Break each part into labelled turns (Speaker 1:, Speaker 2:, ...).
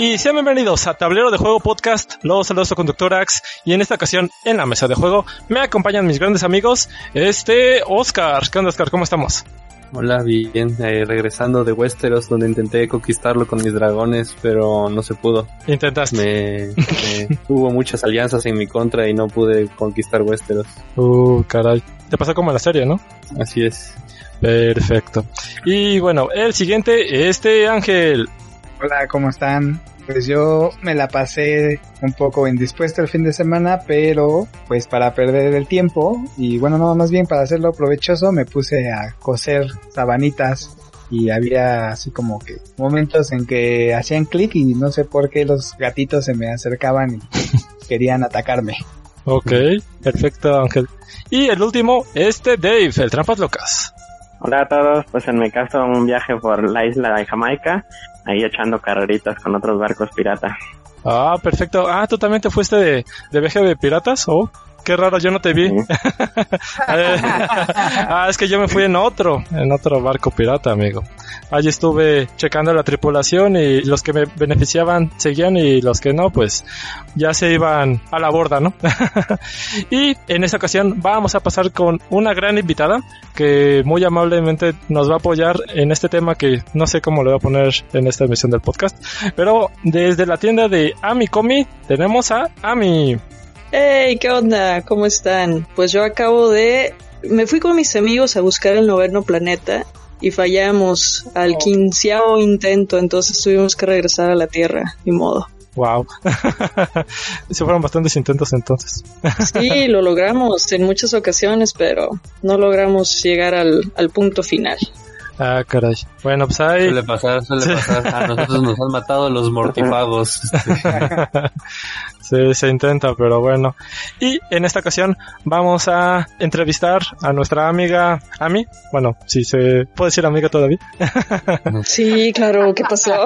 Speaker 1: Y sean bienvenidos a Tablero de Juego Podcast. Los saludos a conductor Ax. Y en esta ocasión, en la mesa de juego, me acompañan mis grandes amigos, este Oscar. ¿Qué onda, Oscar? ¿Cómo estamos?
Speaker 2: Hola, bien, eh, regresando de Westeros, donde intenté conquistarlo con mis dragones, pero no se pudo.
Speaker 1: Intentaste.
Speaker 2: Me, hubo muchas alianzas en mi contra y no pude conquistar Westeros.
Speaker 1: Uh, caray. Te pasó como en la serie, ¿no?
Speaker 2: Así es.
Speaker 1: Perfecto. Y bueno, el siguiente, este Ángel.
Speaker 3: Hola, ¿cómo están? Pues yo me la pasé un poco indispuesto el fin de semana, pero pues para perder el tiempo y bueno, no, más bien para hacerlo provechoso me puse a coser sabanitas y había así como que momentos en que hacían clic y no sé por qué los gatitos se me acercaban y querían atacarme.
Speaker 1: Ok, perfecto Ángel. Y el último, este Dave, el Trampas Locas.
Speaker 4: Hola a todos, pues en mi caso un viaje por la isla de Jamaica, ahí echando carreritas con otros barcos pirata.
Speaker 1: Ah, perfecto. Ah, ¿tú también te fuiste de, de de piratas? Oh, qué raro, yo no te vi. ah, es que yo me fui en otro, en otro barco pirata, amigo. Allí estuve checando la tripulación y los que me beneficiaban seguían y los que no, pues ya se iban a la borda, ¿no? y en esta ocasión vamos a pasar con una gran invitada que muy amablemente nos va a apoyar en este tema que no sé cómo le voy a poner en esta emisión del podcast. Pero desde la tienda de Amicomi tenemos a Ami.
Speaker 5: Hey, ¿qué onda? ¿Cómo están? Pues yo acabo de... Me fui con mis amigos a buscar el noveno planeta y fallamos al quinceavo intento, entonces tuvimos que regresar a la Tierra, ni modo.
Speaker 1: Wow. Se fueron bastantes intentos entonces.
Speaker 5: Sí, lo logramos en muchas ocasiones, pero no logramos llegar al, al punto final.
Speaker 1: Ah, caray. Bueno, pues ahí.
Speaker 2: Suele pasar, suele
Speaker 1: Sí.
Speaker 2: pasar. A nosotros nos han matado los mortifagos.
Speaker 1: Sí, se intenta, pero bueno. Y en esta ocasión vamos a entrevistar a nuestra amiga Ami. Bueno, si se puede decir amiga todavía.
Speaker 5: Sí, claro, ¿qué pasó?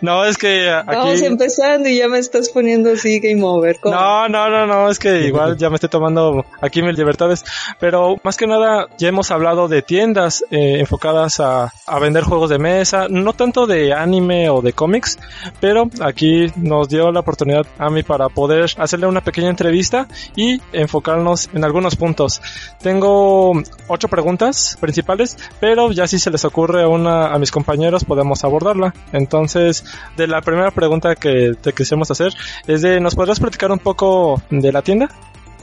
Speaker 1: no, es que
Speaker 5: Vamos
Speaker 1: aquí...
Speaker 5: empezando y ya me estás poniendo así game over. ¿cómo?
Speaker 1: No, no, no, no, es que igual ya me estoy tomando aquí mis libertades, pero más que nada ya hemos hablado de tiendas eh, enfocadas a, a vender juegos de mesa, no tanto de anime o de cómics, pero aquí nos dio la oportunidad a mí para poder hacerle una pequeña entrevista y enfocarnos en algunos puntos. Tengo ocho preguntas principales, pero ya si se les ocurre una a mis compañeros podemos abordarla. Entonces, de la primera pregunta que te quisimos hacer es de, ¿nos podrás platicar un poco de la tienda?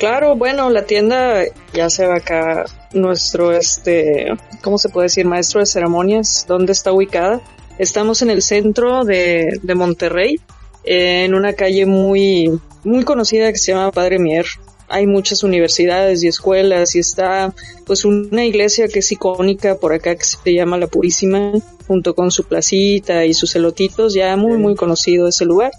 Speaker 5: Claro, bueno, la tienda ya se va acá nuestro, este, ¿cómo se puede decir? Maestro de ceremonias, ¿dónde está ubicada? Estamos en el centro de, de Monterrey, en una calle muy, muy conocida que se llama Padre Mier. Hay muchas universidades y escuelas y está pues una iglesia que es icónica por acá que se llama La Purísima, junto con su placita y sus elotitos, ya muy, muy conocido ese lugar.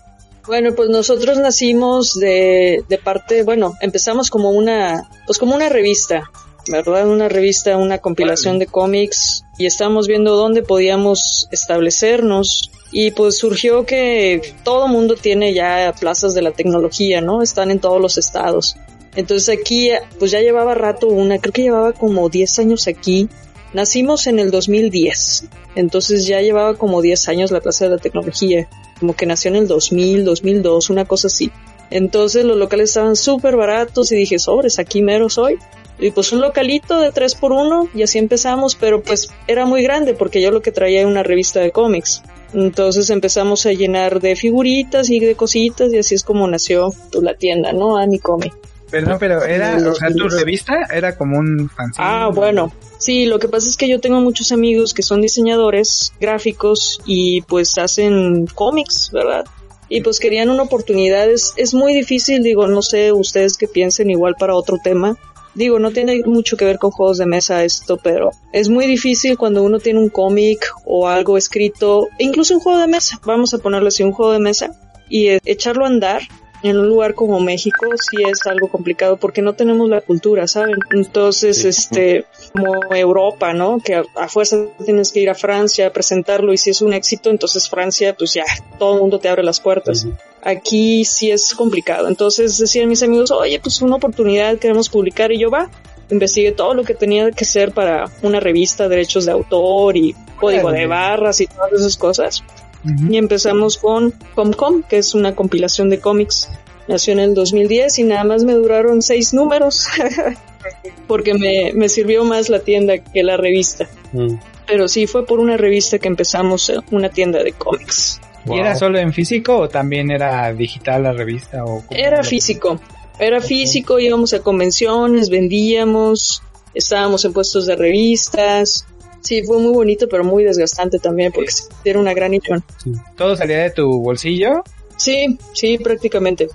Speaker 5: Bueno, pues nosotros nacimos de, de parte, bueno, empezamos como una, pues como una revista, ¿verdad? Una revista, una compilación de cómics y estábamos viendo dónde podíamos establecernos y pues surgió que todo mundo tiene ya plazas de la tecnología, ¿no? Están en todos los estados. Entonces aquí, pues ya llevaba rato una, creo que llevaba como 10 años aquí. Nacimos en el 2010, entonces ya llevaba como 10 años la Plaza de la Tecnología, como que nació en el 2000, 2002, una cosa así. Entonces los locales estaban súper baratos y dije, sobres, aquí mero soy. Y pues un localito de 3 por 1 y así empezamos, pero pues era muy grande porque yo lo que traía era una revista de cómics. Entonces empezamos a llenar de figuritas y de cositas y así es como nació pues, la tienda, ¿no? Anicomi.
Speaker 3: Perdón, pero era, o sea, tu revista era como un fanzine.
Speaker 5: Ah, bueno. Sí, lo que pasa es que yo tengo muchos amigos que son diseñadores gráficos y pues hacen cómics, ¿verdad? Y pues querían una oportunidad. Es, es muy difícil, digo, no sé ustedes que piensen igual para otro tema. Digo, no tiene mucho que ver con juegos de mesa esto, pero es muy difícil cuando uno tiene un cómic o algo escrito, e incluso un juego de mesa, vamos a ponerlo así, un juego de mesa, y eh, echarlo a andar en un lugar como México sí es algo complicado porque no tenemos la cultura, ¿saben? Entonces,
Speaker 2: Sí.
Speaker 5: este, como Europa, ¿no? Que a, a fuerza tienes que ir a Francia a presentarlo y si es un éxito, entonces Francia, pues ya, todo el mundo te abre las puertas. Aquí sí es complicado. Entonces decían mis amigos, oye, pues una oportunidad, queremos publicar y yo va. Investigué todo lo que tenía que ser para una revista, derechos de autor y código de barras y todas esas cosas. Y empezamos con Comcom, que es una compilación de cómics. Nació en el 2010 y nada más me duraron seis números, porque me, me sirvió más la tienda que la revista.
Speaker 2: Mm.
Speaker 5: Pero sí, fue por una revista que empezamos eh, una tienda de cómics.
Speaker 3: ¿Y era solo en físico o también era digital la revista? O
Speaker 5: Era físico, era físico, íbamos a convenciones, vendíamos, estábamos en puestos de revistas. Sí, fue muy bonito, pero muy desgastante también, porque sí, era una gran ilusión.
Speaker 3: ¿Todo salía de tu bolsillo?
Speaker 5: Sí, sí, prácticamente.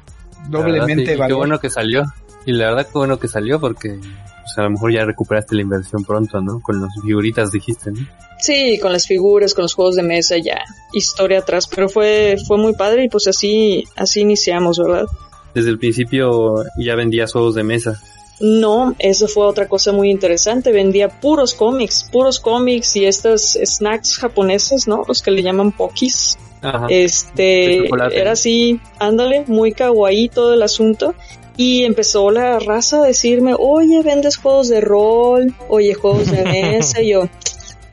Speaker 2: Verdad,
Speaker 3: Doblemente
Speaker 2: sí, Qué bueno que salió. Y la verdad, qué bueno que salió porque pues, a lo mejor ya recuperaste la inversión pronto, ¿no? Con las figuritas dijiste, ¿no?
Speaker 5: Sí, con las figuras, con los juegos de mesa, ya historia atrás, pero fue fue muy padre y pues así así iniciamos, ¿verdad?
Speaker 2: Desde el principio ya vendías juegos de mesa.
Speaker 5: No, eso fue otra cosa muy interesante. Vendía puros cómics, puros cómics y estas snacks japoneses, ¿no? Los que le llaman pokis.
Speaker 2: Ajá.
Speaker 5: Este, era así, ándale, muy kawaii todo el asunto. Y empezó la raza a decirme, oye, vendes juegos de rol, oye, juegos de mesa. y yo,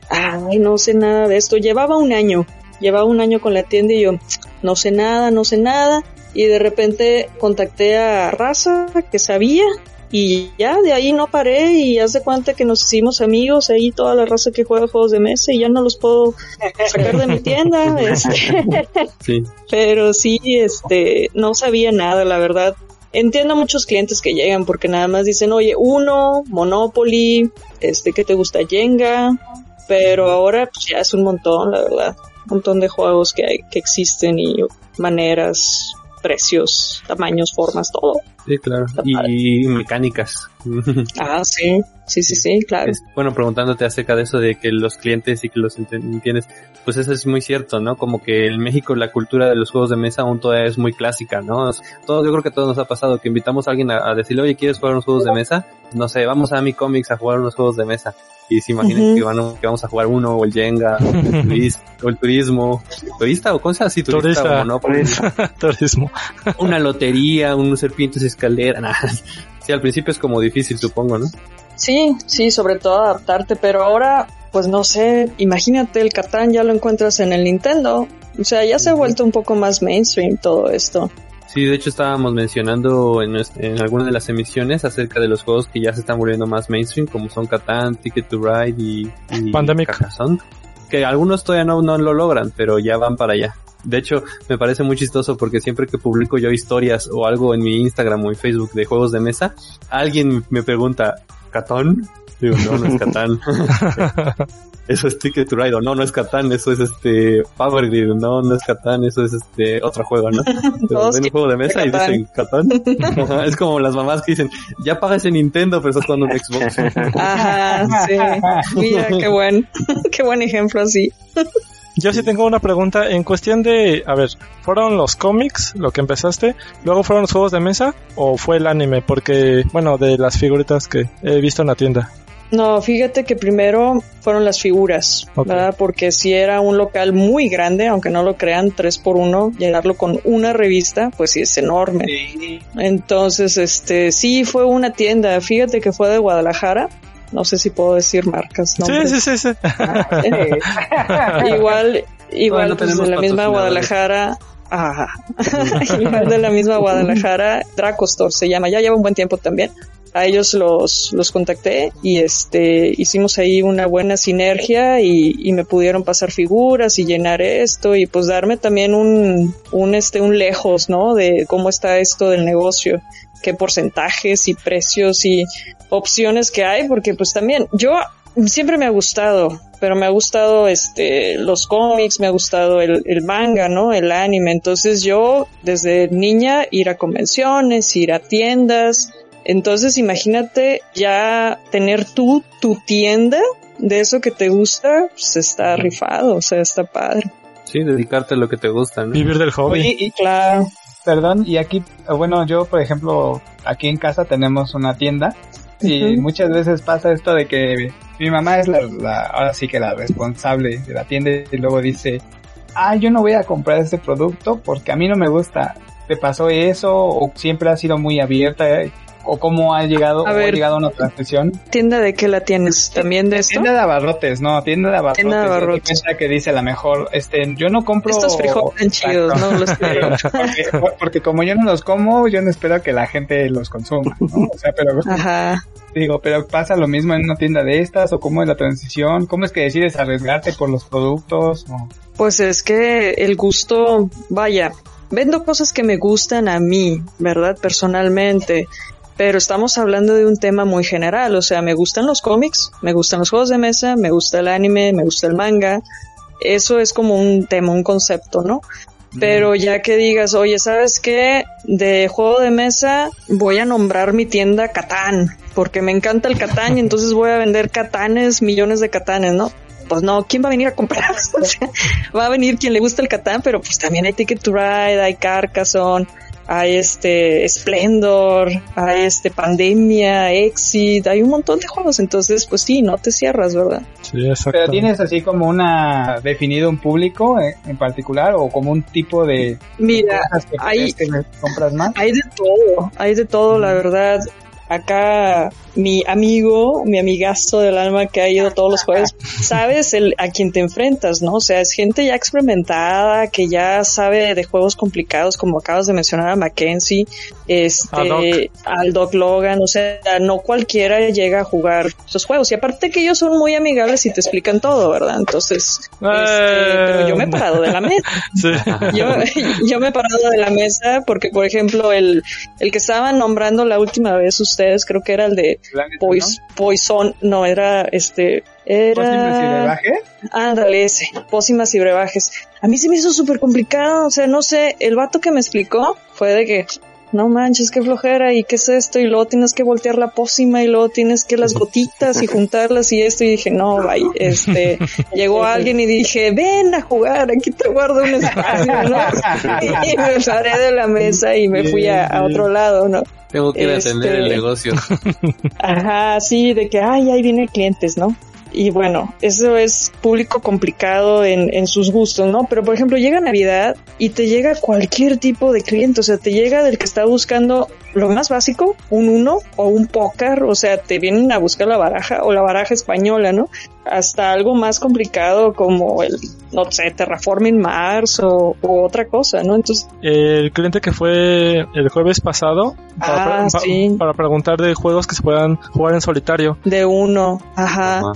Speaker 5: ay, no sé nada de esto. Llevaba un año, llevaba un año con la tienda y yo, no sé nada, no sé nada. Y de repente contacté a raza que sabía y ya de ahí no paré y haz de cuenta que nos hicimos amigos ahí toda la raza que juega juegos de mesa y ya no los puedo sacar de mi tienda. este.
Speaker 2: Sí.
Speaker 5: Pero sí, este, no sabía nada, la verdad. Entiendo a muchos clientes que llegan porque nada más dicen, oye, uno, Monopoly, este, ¿qué te gusta? Jenga, pero ahora pues, ya es un montón, la verdad. Un montón de juegos que hay, que existen y maneras, precios, tamaños, formas, todo.
Speaker 2: Sí, claro.
Speaker 5: Está
Speaker 2: Y mecánicas.
Speaker 5: Ah, sí, sí, sí, sí, claro.
Speaker 2: Bueno, preguntándote acerca de eso de que los clientes y que los ent- entiendes, pues eso es muy cierto, ¿no? Como que en México la cultura de los juegos de mesa aún todavía es muy clásica, ¿no? Es- Todo, yo creo que a todos nos ha pasado que invitamos a alguien a, a decirle, oye, ¿quieres jugar unos juegos de mesa? No sé, vamos a mi cómics a jugar unos juegos de mesa. Y se imaginan que, van a- que vamos a jugar uno, o el Jenga, o el, turis- o el turismo, turista, o llama así, turista,
Speaker 1: Turista.
Speaker 2: o.
Speaker 1: Turismo.
Speaker 2: una lotería, unos serpientes escalera, nada. Sí, al principio es como difícil, supongo, ¿no?
Speaker 5: Sí, sí, sobre todo adaptarte, pero ahora, pues no sé, imagínate el Catán ya lo encuentras en el Nintendo. O sea, ya se ha vuelto un poco más mainstream todo esto.
Speaker 2: Sí, de hecho estábamos mencionando en, en algunas de las emisiones acerca de los juegos que ya se están volviendo más mainstream, como son Catán, Ticket to Ride y, y
Speaker 1: Pandemic.
Speaker 2: Carcassonne, que algunos todavía no, no lo logran, pero ya van para allá. De hecho, me parece muy chistoso porque siempre que publico yo historias o algo en mi Instagram o en Facebook de juegos de mesa, alguien me pregunta, ¿Catón? Digo, no, no es Catán. eso es Ticket to Ride, o no, no es Catán, eso es este Power Grid, no, no es Catán, eso es este otro juego, ¿no? Pero ven un juego de mesa y
Speaker 5: Catán.
Speaker 2: dicen Catán. Ajá, es como las mamás que dicen, ya paga ese Nintendo, pero estás jugando un Xbox.
Speaker 5: Ajá, sí. Mira, qué buen, qué buen ejemplo así.
Speaker 1: Yo sí tengo una pregunta en cuestión de, a ver, ¿fueron los cómics lo que empezaste? ¿Luego fueron los juegos de mesa? ¿O fue el anime? Porque, bueno, de las figuritas que he visto en la tienda.
Speaker 5: No, fíjate que primero fueron las figuras. ¿verdad? Porque si era un local muy grande, aunque no lo crean, tres por uno, llenarlo con una revista, pues sí es enorme. Entonces, este, sí fue una tienda. Fíjate que fue de Guadalajara. No sé si puedo decir marcas, ¿no?
Speaker 1: Sí, sí, sí, sí.
Speaker 5: igual, igual
Speaker 2: no
Speaker 5: pues, de la misma. Guadalajara. Ajá. igual de la misma Guadalajara, Dracostor se llama, ya lleva un buen tiempo también. A ellos los, los contacté y este hicimos ahí una buena sinergia y, y me pudieron pasar figuras y llenar esto y pues darme también un, un este un lejos, ¿no? De cómo está esto del negocio, qué porcentajes y precios y opciones que hay, porque pues también yo siempre me ha gustado, pero me ha gustado este los cómics, me ha gustado el, el manga, ¿no? El anime. Entonces yo desde niña ir a convenciones, ir a tiendas. Entonces imagínate ya tener tú tu tienda de eso que te gusta, pues está rifado, o sea, está padre.
Speaker 2: Sí, dedicarte a lo que te gusta, ¿no?
Speaker 1: Vivir del hobby.
Speaker 3: Oye, y,
Speaker 5: Claro.
Speaker 3: Perdón, y aquí, bueno, yo, por ejemplo, aquí en casa tenemos una tienda y muchas veces pasa esto de que mi mamá es la, la- ahora sí que la responsable de la tienda y luego dice, ah, yo no voy a comprar este producto porque a mí no me gusta. ¿Te pasó eso o siempre has sido muy abierta o cómo ha llegado,
Speaker 5: A
Speaker 3: ha llegado a una transmisión.
Speaker 5: ¿Tienda de qué la tienes? ¿También de esto?
Speaker 3: Tienda de abarrotes, no, tienda de abarrotes.
Speaker 5: Tienda de abarrotes.
Speaker 3: cuenta que dice la mejor, este, yo no compro...
Speaker 5: Estos frijoles están chidos, no los quiero.
Speaker 3: Porque, porque como yo no los como, yo no espero que la gente los consuma, ¿no? O sea, pero
Speaker 5: Ajá.
Speaker 3: digo, pero pasa lo mismo en una tienda de estas, o cómo es la transición, cómo es que decides arriesgarte por los productos, o...
Speaker 5: Pues es que el gusto, vaya, vendo cosas que me gustan a mí, ¿verdad? Personalmente. Pero estamos hablando de un tema muy general, o sea, me gustan los cómics, me gustan los juegos de mesa, me gusta el anime, me gusta el manga. Eso es como un tema, un concepto, ¿no? Pero ya que digas, oye, ¿sabes qué? De juego de mesa voy a nombrar mi tienda Catán, porque me encanta el Catán y entonces voy a vender Catanes, millones de Catanes, ¿no? Pues no, ¿quién va a venir a comprar? O sea, va a venir quien le gusta el Catán, pero pues también hay Ticket to Ride, hay Carcassonne, hay este Splendor, hay este Pandemia, Exit, hay un montón de juegos, entonces pues sí, no te cierras, ¿verdad?
Speaker 1: Sí, exacto.
Speaker 3: Pero tienes así como una definido un público eh, en particular o como un tipo de
Speaker 5: Mira,
Speaker 3: cosas que
Speaker 5: hay-
Speaker 3: que compras más.
Speaker 5: Hay de todo, hay de todo, la verdad. Acá mi amigo, mi amigazo del alma que ha ido todos los jueves, sabes el, a quien te enfrentas, ¿no? O sea, es gente ya experimentada, que ya sabe de juegos complicados, como acabas de mencionar a Mackenzie, este,
Speaker 1: Doc.
Speaker 5: al Doc Logan, o sea, no cualquiera llega a jugar esos juegos. Y aparte que ellos son muy amigables y te explican todo, ¿verdad? Entonces, este, pero yo me he parado de la mesa
Speaker 1: Sí.
Speaker 5: yo, yo me he parado de la mesa porque, por ejemplo, el, el que estaban nombrando la última vez ustedes, creo que era el de Pois- Poison, no, era este,
Speaker 3: ¿Pócimas y
Speaker 5: era,
Speaker 3: brebajes?
Speaker 5: ándale ese, pócimas y brebajes. A mí se me hizo súper complicado, o sea, no sé, el vato que me explicó fue de que, no manches, qué flojera, y qué es esto, y luego tienes que voltear la pócima, y luego tienes que las gotitas y juntarlas y esto, y dije, no, vaya, este, llegó alguien y dije, ven a jugar, aquí te guardo un espacio, ¿no? Y me paré de la mesa y me fui a, a otro lado, ¿no?
Speaker 2: Tengo que ir a
Speaker 5: Este-
Speaker 2: atender el negocio.
Speaker 5: Ajá, sí, de que, ay, ahí vienen clientes, ¿no? Y bueno, eso es público complicado en, en sus gustos, ¿no? Pero por ejemplo, llega Navidad y te llega cualquier tipo de cliente, o sea, te llega del que está buscando lo más básico, un uno o un póker, o sea, te vienen a buscar la baraja o la baraja española, ¿no? Hasta algo más complicado como el, no sé, Terraforming Mars o, u otra cosa, ¿no? Entonces,
Speaker 1: El cliente que fue el jueves pasado para,
Speaker 5: Ah,
Speaker 1: pre- pa-
Speaker 5: sí.
Speaker 1: para preguntar de juegos que se puedan jugar en solitario.
Speaker 5: de uno, ajá.
Speaker 2: Ajá.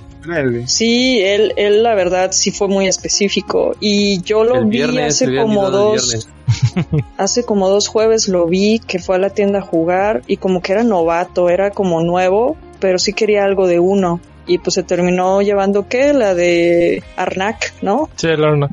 Speaker 5: Sí, él, él la verdad sí fue muy específico. Y yo lo
Speaker 2: El
Speaker 5: vi
Speaker 2: viernes,
Speaker 5: hace como dos, hace como dos jueves lo vi que fue a la tienda a jugar y como que era novato, era como nuevo, pero sí quería algo de uno. Y pues se terminó llevando qué, la de Arnak, ¿no?
Speaker 1: Sí, el Arnold.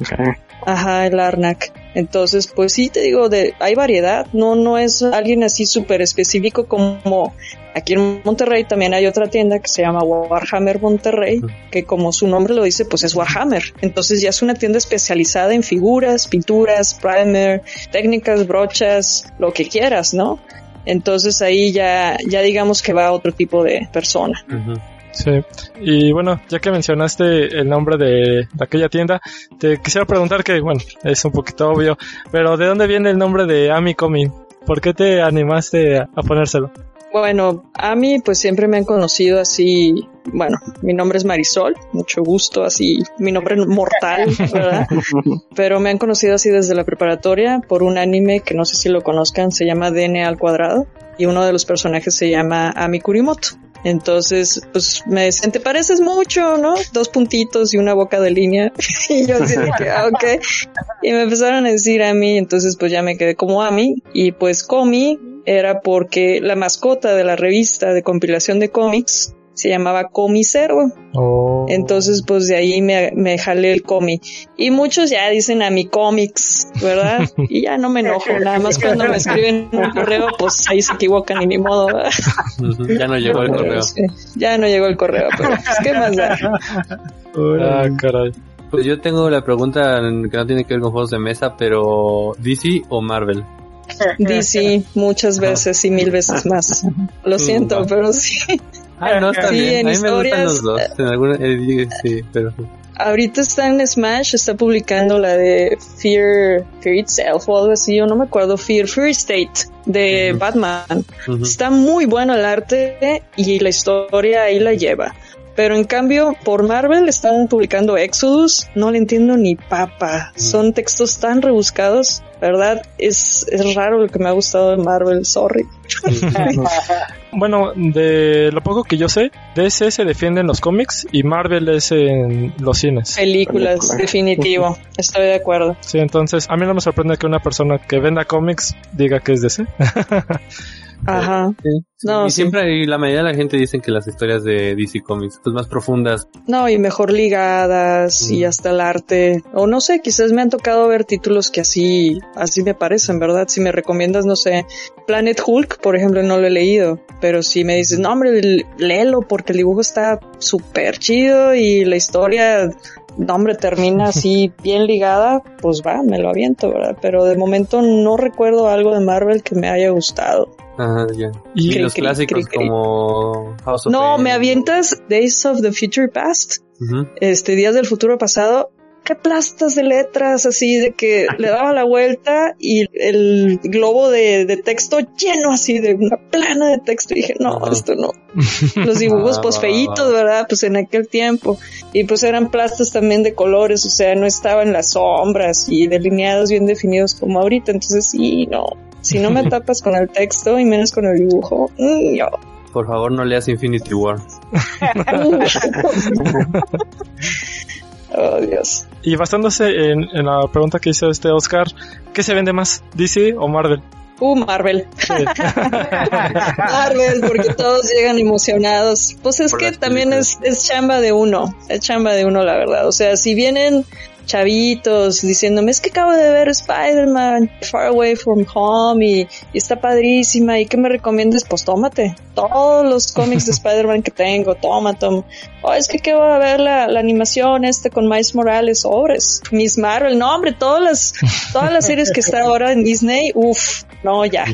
Speaker 5: Ajá, el Arnak. Entonces, pues sí te digo, de, hay variedad, no, no es alguien así súper específico como aquí en Monterrey también hay otra tienda que se llama Warhammer Monterrey, que como su nombre lo dice, pues es Warhammer. Entonces ya es una tienda especializada en figuras, pinturas, primer, técnicas, brochas, lo que quieras, ¿no? Entonces ahí ya, ya digamos que va a otro tipo de persona.
Speaker 1: Sí. Y bueno, ya que mencionaste el nombre de, de aquella tienda, te quisiera preguntar que, bueno, es un poquito obvio, pero ¿de dónde viene el nombre de Ami Comin? ¿Por qué te animaste a, a ponérselo?
Speaker 5: Bueno, a mí pues siempre me han conocido así, bueno, mi nombre es Marisol, mucho gusto, así, mi nombre mortal, ¿verdad? Pero me han conocido así desde la preparatoria por un anime que no sé si lo conozcan, se llama DNA al cuadrado y uno de los personajes se llama Ami Kurimoto. Entonces, pues me decían, te pareces mucho, ¿no? Dos puntitos y una boca de línea. y yo así de que, ah, ok. Y me empezaron a decir a mí, entonces pues ya me quedé como Ami. Y pues Comi era porque la mascota de la revista de compilación de cómics se llamaba Comicero.
Speaker 1: Oh.
Speaker 5: Entonces, pues de ahí me, me jalé el cómic. Y muchos ya dicen a mi cómics, ¿verdad? Y ya no me enojo. Nada más cuando me escriben un correo, pues ahí se equivocan y ni modo.
Speaker 2: Ya no llegó el correo.
Speaker 5: sí, ya no llegó el correo, pero pues, ¿qué más da?
Speaker 1: Ah, caray.
Speaker 2: Pues yo tengo la pregunta que no tiene que ver con juegos de mesa, pero ¿DC o Marvel?
Speaker 5: DC muchas veces y mil veces más. Lo siento,
Speaker 2: va.
Speaker 5: pero sí.
Speaker 2: Ah, no, está
Speaker 5: Sí,
Speaker 2: bien.
Speaker 5: en
Speaker 2: A mí me gustan
Speaker 5: historias,
Speaker 2: los dos. En alguna, eh, sí, pero
Speaker 5: Ahorita está en Smash, está publicando la de Fear, Fear Itself o algo así, o no me acuerdo, Fear, Fear State de. Batman. Está muy bueno el arte y la historia ahí la lleva. Pero en cambio, por Marvel están publicando Exodus, no le entiendo ni papa. Son textos tan rebuscados, ¿verdad? Es, es raro lo que me ha gustado de Marvel, sorry.
Speaker 1: Bueno, de lo poco que yo sé, DC se defiende en los cómics y Marvel es en los cines.
Speaker 5: Películas,
Speaker 4: Película.
Speaker 5: definitivo. Estoy de acuerdo.
Speaker 1: Sí, entonces a mí no me sorprende que una persona que venda cómics diga que es DC.
Speaker 5: Ajá. No,
Speaker 2: y
Speaker 5: sí.
Speaker 2: siempre y la mayoría de la gente dicen que las historias de DC Comics pues más profundas
Speaker 5: No, y mejor ligadas y
Speaker 2: Mm.
Speaker 5: hasta el arte. O no sé, quizás me han tocado ver títulos que así, así me parecen, ¿verdad? Si me recomiendas, no sé, Planet Hulk, por ejemplo, no lo he leído. Pero si me dices, no, hombre, léelo porque el dibujo está súper chido y la historia, no, hombre, termina así bien ligada, pues va, me lo aviento, ¿verdad? Pero de momento no recuerdo algo de Marvel que me haya gustado.
Speaker 2: Ajá, ya.
Speaker 1: Y
Speaker 2: Y
Speaker 5: Cri,
Speaker 2: los
Speaker 5: cri,
Speaker 2: clásicos
Speaker 5: cri,
Speaker 2: como House of
Speaker 5: No, me avientas Days of the Future Past. Este Días del Futuro Pasado, qué plastas de letras así de que le daba la vuelta y el globo de, de texto lleno así de una plana de texto y dije, no, esto no. Los dibujos
Speaker 2: Ah,
Speaker 5: pues feitos. ¿verdad? Pues en aquel tiempo. Y pues eran plastas también de colores, o sea, no estaban las sombras y delineados bien definidos como ahorita. Entonces sí, no. Si no me tapas con el texto y menos con el dibujo, mm, yo.
Speaker 2: Por favor, no leas Infinity War.
Speaker 5: oh, Dios.
Speaker 1: Y basándose en, en la pregunta que hizo este Oscar, ¿qué se vende más? ¿DC o Marvel?
Speaker 5: Uh, Marvel.
Speaker 1: Sí.
Speaker 5: Marvel, porque todos llegan emocionados. Pues es
Speaker 2: Por
Speaker 5: que también es, es chamba de uno, es chamba de uno, la verdad. O sea, si vienen chavitos diciéndome, es que acabo de ver Spider-Man, Far Away from Home, y, y está padrísima, ¿y qué me recomiendas? Pues tómate todos los cómics de Spider-Man que tengo, toma, toma. Oh, es que quiero ver la, la animación este con Miles Morales, sobres. Miss Marvel, no, hombre, todas las, todas las series que está ahora en Disney, uff, no, ya.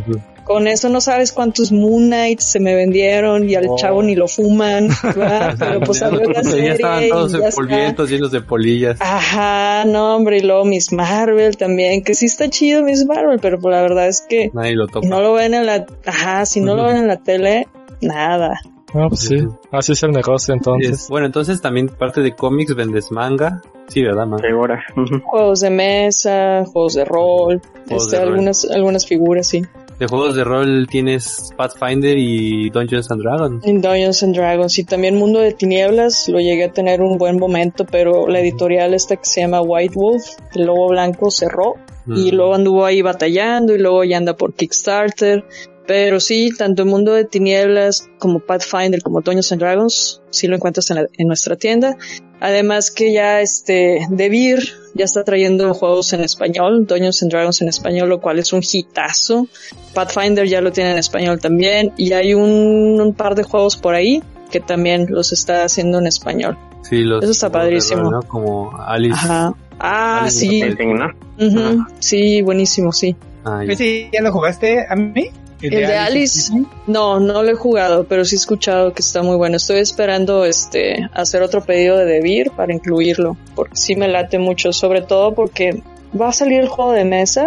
Speaker 5: Con eso no sabes cuántos Moon Knights se me vendieron y al
Speaker 2: Oh.
Speaker 5: chavo ni lo fuman, ¿verdad? Pero pues salió la serie
Speaker 2: ya estaban
Speaker 5: y
Speaker 2: todos
Speaker 5: ya está.
Speaker 2: polvientos, llenos de polillas.
Speaker 5: Ajá, no hombre, y luego Miss Marvel también, que sí está chido Miss Marvel, pero pues la verdad es que
Speaker 2: Nadie lo toca.
Speaker 5: no lo ven en la, ajá, si no lo ven en la tele, nada.
Speaker 1: Ah, pues sí, así es el negocio entonces.
Speaker 2: Es- bueno, entonces también parte de cómics vendes manga. Sí, ¿verdad, manga?
Speaker 4: Segura.
Speaker 5: Juegos de mesa, juegos de rol,
Speaker 2: Juegos
Speaker 5: este,
Speaker 2: de rol.
Speaker 5: algunas, algunas figuras, sí.
Speaker 2: De juegos de rol tienes Pathfinder y Dungeons and Dragons.
Speaker 5: En Dungeons and Dragons y también Mundo de Tinieblas lo llegué a tener un buen momento, pero la editorial esta que se llama White Wolf, el lobo blanco cerró y
Speaker 2: Mm.
Speaker 5: luego anduvo ahí batallando y luego ya anda por Kickstarter. Pero sí, tanto en Mundo de Tinieblas como Pathfinder como Dungeons and Dragons, sí lo encuentras en, la- en nuestra tienda. Además que ya este, Devir ya está trayendo juegos en español, Dungeons and Dragons en español, lo cual es un hitazo. Pathfinder ya lo tiene en español también y hay un, un par de juegos por ahí que también los está haciendo en español.
Speaker 2: Sí, los
Speaker 5: Eso está padrísimo.
Speaker 2: rol, ¿no? Como Alice.
Speaker 5: Ajá. Ah,
Speaker 2: Alice
Speaker 5: sí.
Speaker 2: in
Speaker 4: Meeting, ¿no?
Speaker 5: Sí, buenísimo, sí.
Speaker 2: Ah, ya.
Speaker 3: ¿Ese ya lo jugaste a mí?
Speaker 5: El de Alice, no, no lo he jugado, pero sí he escuchado que está muy bueno. Estoy esperando este hacer otro pedido de Devir para incluirlo, porque sí me late mucho, sobre todo porque va a salir el juego de mesa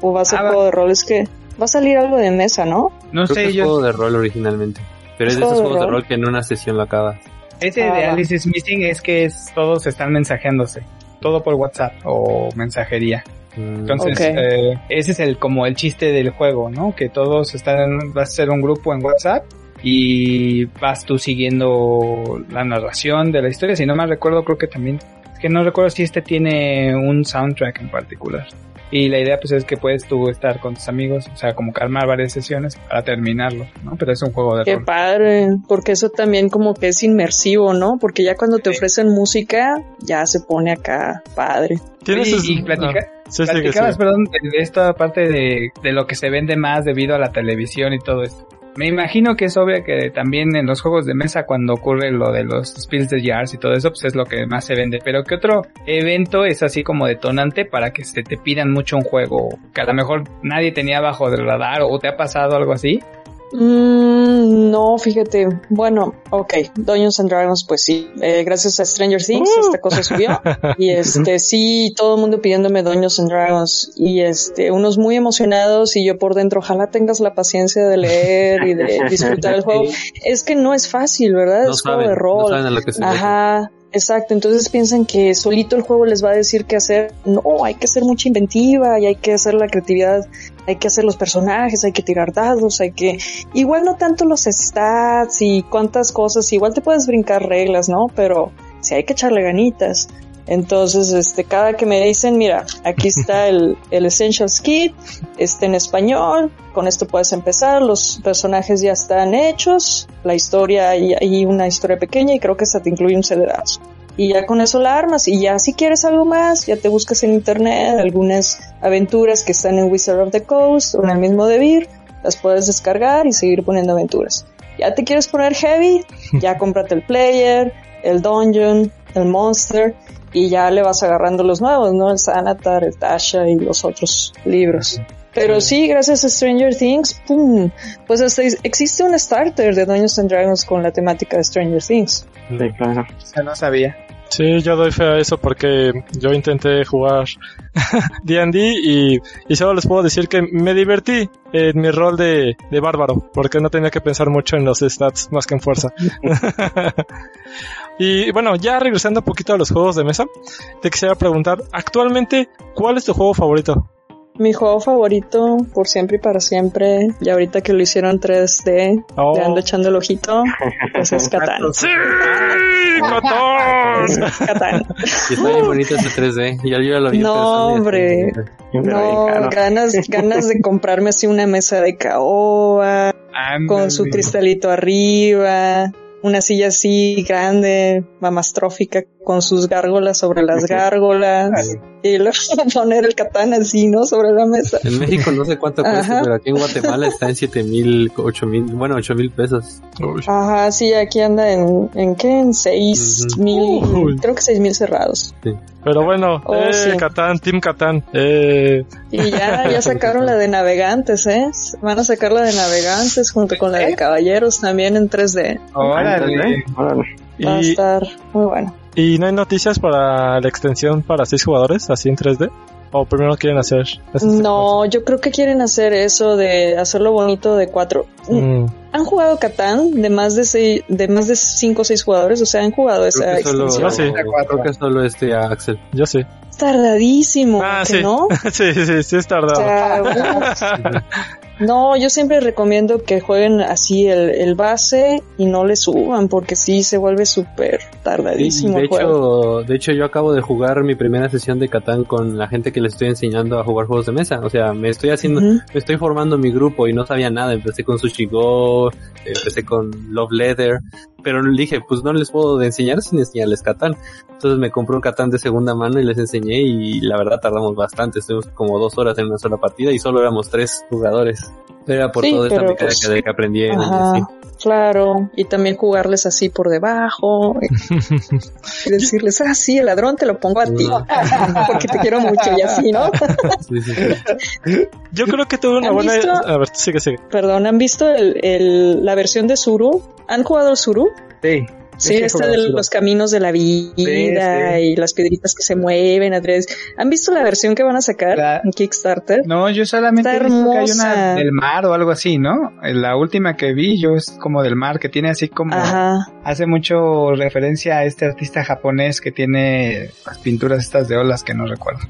Speaker 5: o va a ser
Speaker 3: Ah, va.
Speaker 5: juego de rol, es que va a salir algo de mesa, ¿no?
Speaker 3: No
Speaker 2: Creo que
Speaker 3: sé,
Speaker 2: es
Speaker 3: yo.
Speaker 2: juego de rol originalmente. Pero
Speaker 5: ¿Es
Speaker 2: de esos
Speaker 5: juego de
Speaker 2: juegos de
Speaker 5: rol?
Speaker 2: que en una sesión lo acabas.
Speaker 3: Ese
Speaker 5: Ah,
Speaker 3: de
Speaker 5: va.
Speaker 3: Alice is Missing es que es, todos están mensajeándose. Todo por WhatsApp o mensajería. Entonces, eh, ese es el como el chiste del juego, ¿no? Que todos están, vas a ser un grupo en WhatsApp y vas tú siguiendo la narración de la historia. Si no mal recuerdo, creo que también, es que no recuerdo si este tiene un soundtrack en particular. Y la idea pues es que puedes tú estar con tus amigos, o sea, como que armar varias sesiones para terminarlo, ¿no? Pero es un juego de
Speaker 5: Qué
Speaker 3: rol.
Speaker 5: padre, porque eso también como que es inmersivo, ¿no? Porque ya cuando te ofrecen música, ya se pone acá padre.
Speaker 1: ¿Tienes
Speaker 3: Oye,
Speaker 1: es-
Speaker 3: y platica-
Speaker 1: ah, sí,
Speaker 3: Platicabas, perdón, de de esta parte de, de lo que se vende más debido a la televisión y todo esto. Me imagino que es obvio que también en los juegos de mesa cuando ocurre lo de los spills de jars y todo eso, pues es lo que más se vende. Pero ¿qué otro evento es así como detonante para que se te pidan mucho un juego que a lo mejor nadie tenía bajo del radar o te ha pasado algo así?
Speaker 5: Mm, no, fíjate, bueno, ok, Dungeons and Dragons, pues sí, eh, gracias a Stranger Things
Speaker 1: Uh.
Speaker 5: esta cosa subió y este sí, todo el mundo pidiéndome Dungeons and Dragons y este unos muy emocionados y yo por dentro, ojalá tengas la paciencia de leer y de disfrutar el juego. Es que no es fácil, ¿verdad?
Speaker 2: No
Speaker 5: es juego
Speaker 2: saben,
Speaker 5: de
Speaker 2: no
Speaker 5: rol.
Speaker 2: saben a lo que se meten.
Speaker 5: Ajá, exacto. Entonces piensan que solito el juego les va a decir qué hacer. No, hay que hacer mucha inventiva y hay que hacer la creatividad, hay que hacer los personajes, hay que tirar dados, hay que... Igual no tanto los stats y cuántas cosas, igual te puedes brincar reglas, ¿no? Pero sí hay que echarle ganitas. Entonces, este, cada que me dicen, mira, aquí está el, el Essentials Kit, está en español, con esto puedes empezar, los personajes ya están hechos, la historia, hay, hay una historia pequeña y creo que esa te incluye un dados. Y ya con eso la armas, y ya si quieres algo más, ya te buscas en internet algunas aventuras que están en Wizard of the Coast o en el mismo Devir, las puedes descargar y seguir poniendo aventuras. Ya te quieres poner heavy, ya cómprate el player, el dungeon, el monster, y ya le vas agarrando los nuevos, ¿no? El Sanatar, el Tasha y los otros libros. Pero sí, gracias a Stranger Things, ¡pum! Pues hasta ex- existe un starter de Dungeons and Dragons con la temática de Stranger Things.
Speaker 4: Sí, claro.
Speaker 3: O sea, no sabía.
Speaker 1: Sí, yo doy fe a eso porque yo intenté jugar D&D y, y solo les puedo decir que me divertí en mi rol de, de bárbaro porque no tenía que pensar mucho en los stats más que en fuerza. y bueno, ya regresando un poquito a los juegos de mesa, te quisiera preguntar, actualmente, ¿cuál es tu juego favorito?
Speaker 5: Mi juego favorito, por siempre y para siempre, y ahorita que lo hicieron 3D,
Speaker 1: Oh.
Speaker 5: le ando echando el ojito, pues es Catán.
Speaker 1: ¡Sí! ¡Catán!
Speaker 5: Es Catán.
Speaker 2: Y está bien bonito ese 3D. Ya yo ya lo vi
Speaker 5: No, hombre. No, ganas, ganas de comprarme así una mesa de caoba, con su cristalito arriba, una silla así grande, mamastrófica, con sus gárgolas sobre las gárgolas, y luego poner el katán así, ¿no? Sobre la mesa.
Speaker 2: En México no sé cuánto cuesta,
Speaker 5: Ajá.
Speaker 2: pero aquí en Guatemala está en 7 mil, 8 mil, bueno, 8 mil pesos.
Speaker 1: Uy.
Speaker 5: Ajá, sí, aquí anda en, ¿en qué? En seis
Speaker 2: Ujú.
Speaker 5: mil,
Speaker 1: Uy.
Speaker 5: creo que seis mil cerrados.
Speaker 1: Pero bueno,
Speaker 5: Oh,
Speaker 1: eh,
Speaker 5: sí.
Speaker 1: Catán, Team Catán. Eh,
Speaker 5: Y ya, ya sacaron la de navegantes, ¿eh? Van a sacar la de navegantes junto con la de caballeros también en 3D.
Speaker 3: Órale.
Speaker 4: Órale.
Speaker 5: Va a estar muy bueno.
Speaker 1: ¿Y no hay noticias para la extensión para seis jugadores, así en 3D? ¿O primero quieren hacer?
Speaker 5: No, yo creo que quieren hacer eso de hacerlo bonito de cuatro.
Speaker 1: secuencia? Mm,
Speaker 5: ¿Han jugado Catán de más de seis, de más de cinco o seis jugadores? O sea, han jugado esa
Speaker 2: Creo solo,
Speaker 5: extensión.
Speaker 1: Yo sí.
Speaker 2: creo que solo este Axel.
Speaker 1: yo sí.
Speaker 5: Tardadísimo,
Speaker 1: Ah,
Speaker 5: ¿que
Speaker 1: sí.
Speaker 5: ¿no?
Speaker 1: sí, sí, sí, es
Speaker 5: O
Speaker 1: tardado.
Speaker 5: sea, uf. No, yo siempre recomiendo que jueguen así el, el base y no le suban porque sí se vuelve súper tardadísimo
Speaker 2: de
Speaker 5: juego.
Speaker 2: hecho, de hecho yo acabo de jugar mi primera sesión de Catán con la gente que le estoy enseñando a jugar juegos de mesa. O sea, me estoy haciendo, me estoy formando mi grupo y no sabía nada. Empecé con Sushi Go, empecé con Love Leather, pero dije, pues no les puedo enseñar sin enseñarles Catán. Entonces me compré un Catán de segunda mano y les enseñé y la verdad tardamos bastante. Estuvimos como dos horas en una sola partida y solo éramos tres jugadores. Era por
Speaker 5: Sí,
Speaker 2: toda esta mecánica
Speaker 5: pues,
Speaker 2: de que aprendí
Speaker 5: Ajá,
Speaker 2: así.
Speaker 5: claro. Y también jugarles así por debajo. y decirles, ah, sí, el ladrón te lo pongo a ti. porque te quiero mucho y así, ¿no?
Speaker 2: Sí, sí, sí.
Speaker 1: Yo creo que tuve una
Speaker 5: ¿Han
Speaker 1: buena...
Speaker 5: visto?
Speaker 1: A ver, sigue, sigue.
Speaker 5: Perdón, ¿han visto el, el- la versión de Suru? ¿Han jugado el Suru?
Speaker 3: Sí.
Speaker 5: Sí, de los caminos de la vida
Speaker 3: sí.
Speaker 5: y las piedritas que se mueven a través. ¿Han visto la versión que van a sacar
Speaker 3: La-
Speaker 5: en Kickstarter?
Speaker 3: No, yo solamente he visto que hay una del mar o algo así, ¿no? La última que vi yo es como del mar, que tiene así como...
Speaker 5: Ajá.
Speaker 3: Hace mucho referencia a este artista japonés que tiene las pinturas estas de olas que no recuerdo.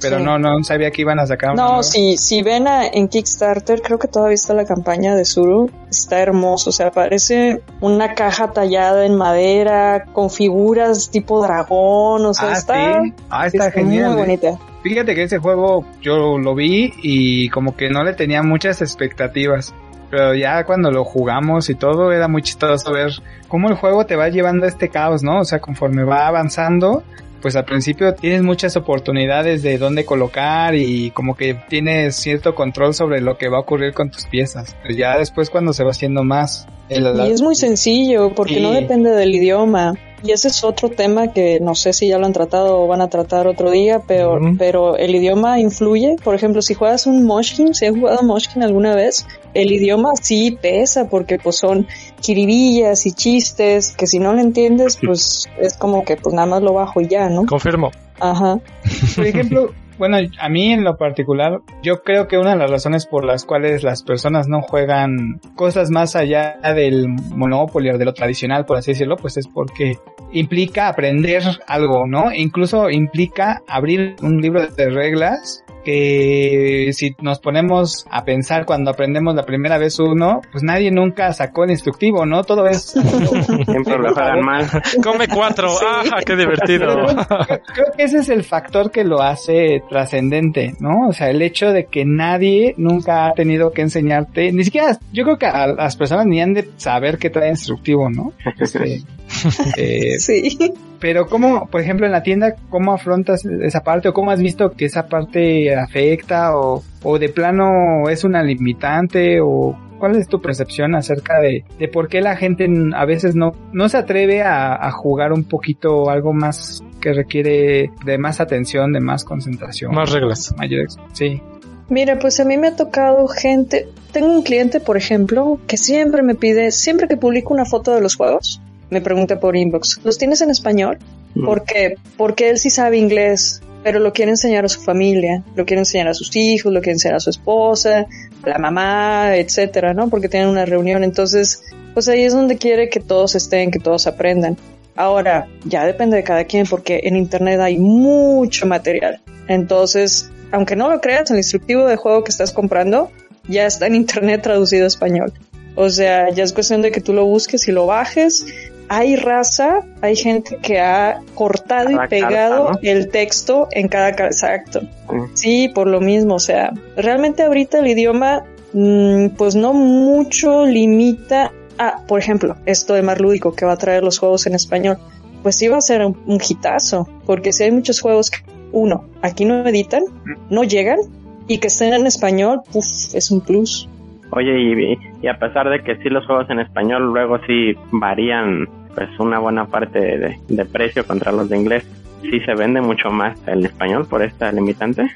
Speaker 3: Pero
Speaker 5: Sí.
Speaker 3: no, no sabía que iban a sacar
Speaker 5: No, si, si ven a- en Kickstarter, creo que todavía está la campaña de Suru. Está hermoso, o sea, parece una caja tallada en madera con figuras tipo dragón, o sea,
Speaker 3: Ah,
Speaker 5: está,
Speaker 3: sí. Ah, está,
Speaker 5: está
Speaker 3: genial.
Speaker 5: muy
Speaker 3: ¿eh?
Speaker 5: bonita.
Speaker 3: Fíjate que ese juego yo lo vi y como que no le tenía muchas expectativas. Pero ya cuando lo jugamos y todo era muy chistoso ver cómo el juego te va llevando a este caos, ¿no? O sea, conforme va avanzando, pues al principio tienes muchas oportunidades de dónde colocar y como que tienes cierto control sobre lo que va a ocurrir con tus piezas. Pero ya después cuando se va haciendo más... el-
Speaker 5: Y es muy sencillo porque
Speaker 3: Sí.
Speaker 5: no depende del idioma. Y ese es otro tema que no sé si ya lo han tratado o van a tratar otro día, pero, pero el idioma influye. Por ejemplo, si juegas un Moshkin, si has jugado Moshkin alguna vez, el idioma sí pesa porque pues son kiribillas y chistes que si no lo entiendes, pues es como que pues nada más lo bajo y ya, ¿no?
Speaker 1: Confirmo.
Speaker 5: Ajá.
Speaker 3: Por ejemplo, bueno, a mí en lo particular, yo creo que una de las razones por las cuales las personas no juegan cosas más allá del Monopoly o de lo tradicional, por así decirlo, pues es porque implica aprender algo, ¿no? E incluso implica abrir un libro de reglas que si nos ponemos a pensar cuando aprendemos la primera vez uno, pues nadie nunca sacó el instructivo, ¿no? Todo es...
Speaker 4: Siempre lo juegan mal.
Speaker 1: Come cuatro. ¡Ajá, qué divertido!
Speaker 3: Creo, creo que ese es el factor que lo hace trascendente, ¿no? O sea, el hecho de que nadie nunca ha tenido que enseñarte, ni siquiera, yo creo que a las personas ni han de saber qué trae instructivo, ¿no? Este, eh,
Speaker 5: Sí.
Speaker 3: Pero cómo, por ejemplo, en la tienda, ¿cómo afrontas esa parte o cómo has visto que esa parte afecta o, o de plano es una limitante o cuál es tu percepción acerca de, de por qué la gente a veces no, no se atreve a, a jugar un poquito algo más que requiere de más atención, de más concentración?
Speaker 1: Más reglas.
Speaker 3: Mayor sí.
Speaker 5: Mira, pues a mí me ha tocado gente. Tengo un cliente, por ejemplo, que siempre me pide, siempre que publico una foto de los juegos, me pregunta por inbox, ¿los tienes en español? ¿Por qué? Porque él sí sabe inglés, pero lo quiere enseñar a su familia, lo quiere enseñar a sus hijos, lo quiere enseñar a su esposa, a la mamá, etcétera, ¿no? Porque tienen una reunión. Entonces, pues ahí es donde quiere que todos estén, que todos aprendan. Ahora, ya depende de cada quien, porque en internet hay mucho material. Entonces, aunque no lo creas, el instructivo de juego que estás comprando ya está en internet traducido a español. O sea, ya es cuestión de que tú lo busques y lo bajes. Hay raza, hay gente que ha cortado y pegado
Speaker 4: carta, ¿no?
Speaker 5: el texto en cada ca- exacto.
Speaker 4: Mm.
Speaker 5: Sí, por lo mismo, o sea, realmente ahorita el idioma, mm, pues no mucho limita a, por ejemplo, esto de Mar Lúdico que va a traer los juegos en español, pues sí va a ser un, un hitazo, porque si hay muchos juegos que, uno, aquí no editan, no llegan, y que estén en español, puf, es un plus.
Speaker 4: Oye, y, a pesar de que sí los juegos en español luego sí varían pues una buena parte de, de precio contra los de inglés, sí se vende mucho más el español por esta limitante.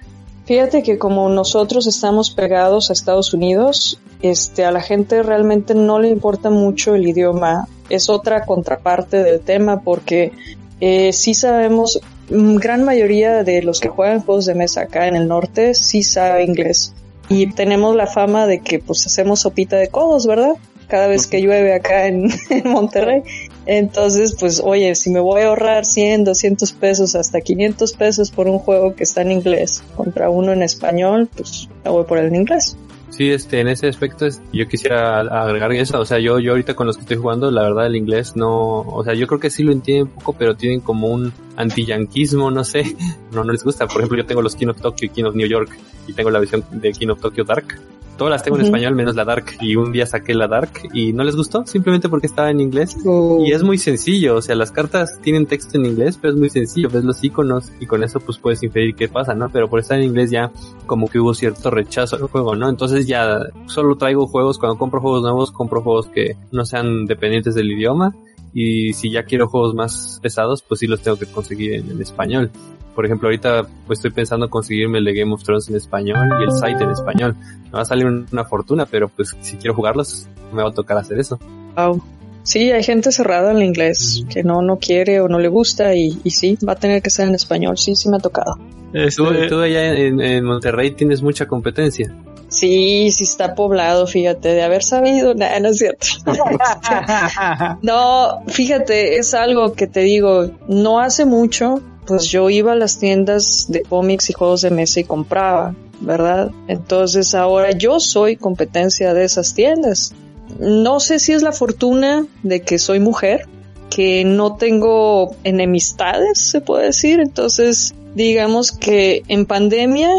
Speaker 5: Fíjate que como nosotros estamos pegados a Estados Unidos, este, a la gente realmente no le importa mucho el idioma. Es otra contraparte del tema porque eh, sí sabemos, mm, gran mayoría de los que juegan juegos de mesa acá en el norte sí sabe inglés. Y tenemos la fama de que pues hacemos sopita de codos, ¿verdad? Cada vez que llueve acá en, en Monterrey. Entonces, pues, oye, si me voy a ahorrar 100, 200 pesos, hasta 500 pesos por un juego que está en inglés contra uno en español, pues me voy por el en inglés.
Speaker 2: Sí, este, en ese aspecto es- yo quisiera agregar eso, o sea, yo, yo ahorita con los que estoy jugando, la verdad el inglés no, o sea, yo creo que sí lo entienden un poco, pero tienen como un antiyanquismo, no sé, no, no les gusta. Por ejemplo, yo tengo los King of Tokyo y King New York y tengo la versión de King of Tokyo Dark. Todas las tengo en español menos la Dark y un día saqué la Dark y no les gustó simplemente porque estaba en inglés. Y es muy sencillo, o sea, las cartas tienen texto en inglés, pero es muy sencillo, ves los iconos y con eso pues puedes inferir qué pasa, ¿no? Pero por estar en inglés ya como que hubo cierto rechazo al juego, ¿no? Entonces ya solo traigo juegos, cuando compro juegos nuevos, compro juegos que no sean dependientes del idioma y si ya quiero juegos más pesados, pues sí los tengo que conseguir en, en español. Por ejemplo, ahorita pues estoy pensando conseguirme el de Game of Thrones en español y el site en español. Me va a salir un- una fortuna, pero pues si quiero jugarlos, me va a tocar hacer eso.
Speaker 5: Wow. Sí, hay gente cerrada en el inglés que no, no quiere o no le gusta y, y sí, va a tener que ser en español. Sí, sí me ha tocado.
Speaker 1: Este,
Speaker 2: Tú, tú allá en, en Monterrey tienes mucha competencia.
Speaker 5: Sí, sí está poblado, fíjate, de haber sabido, nada, no es cierto. No, fíjate, es algo que te digo, no hace mucho, pues yo iba a las tiendas de cómics y juegos de mesa y compraba, ¿verdad? Entonces ahora yo soy competencia de esas tiendas. No sé si es la fortuna de que soy mujer, que no tengo enemistades, se puede decir. Entonces, digamos que en pandemia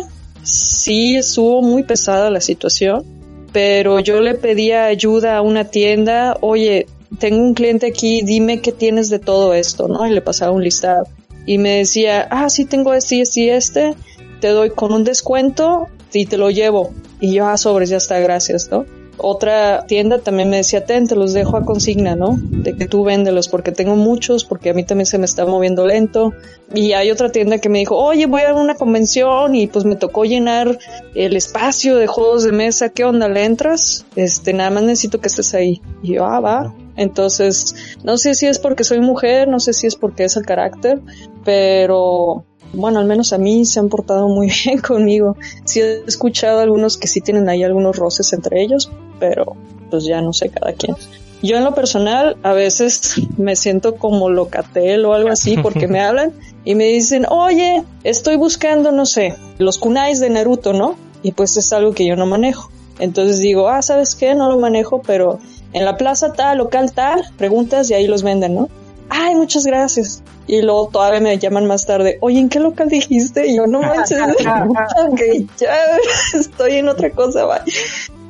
Speaker 5: sí estuvo muy pesada la situación, pero yo le pedía ayuda a una tienda, oye, tengo un cliente aquí, dime qué tienes de todo esto, ¿no? Y le pasaba un listado. Y me decía, ah, sí tengo este y este y este, te doy con un descuento y te lo llevo. Y yo, ah, sobres, ya está, gracias, ¿no? Otra tienda también me decía, ten, te los dejo a consigna, ¿no? De que tú véndelos porque tengo muchos, porque a mí también se me está moviendo lento. Y hay otra tienda que me dijo, oye, voy a una convención y pues me tocó llenar el espacio de juegos de mesa, ¿qué onda? ¿Le entras? Este, nada más necesito que estés ahí. Y yo, ah, va. Entonces, no sé si es porque soy mujer, no sé si es porque es el carácter, pero bueno, al menos a mí se han portado muy bien conmigo. Sí he escuchado algunos que sí tienen ahí algunos roces entre ellos, pero pues ya no sé cada quien. Yo en lo personal a veces me siento como locatel o algo así porque me hablan y me dicen, oye, estoy buscando, no sé, los kunais de Naruto, ¿no? Y pues es algo que yo no manejo. Entonces digo, ah, ¿sabes qué? No lo manejo, pero en la plaza tal, local tal, preguntas y ahí los venden, ¿no? Ay, muchas gracias. Y luego todavía me llaman más tarde, oye, ¿en qué local dijiste? Y yo, no manches, ok, ya estoy en otra cosa, va.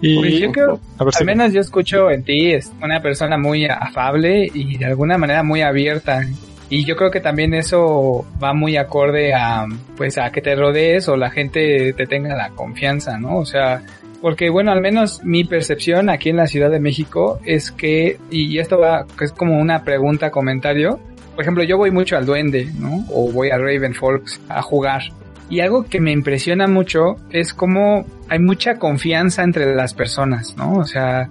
Speaker 3: Y pues yo creo, al menos yo escucho en ti, es una persona muy afable y de alguna manera muy abierta. Y yo creo que también eso va muy acorde a, pues, a que te rodees o la gente te tenga la confianza, ¿no? O sea, porque bueno, al menos mi percepción aquí en la Ciudad de México es que, y esto va, es como una pregunta, comentario, por ejemplo, yo voy mucho al Duende, ¿no? O voy a Raven Folks a jugar. Y algo que me impresiona mucho es cómo hay mucha confianza entre las personas, ¿no? O sea,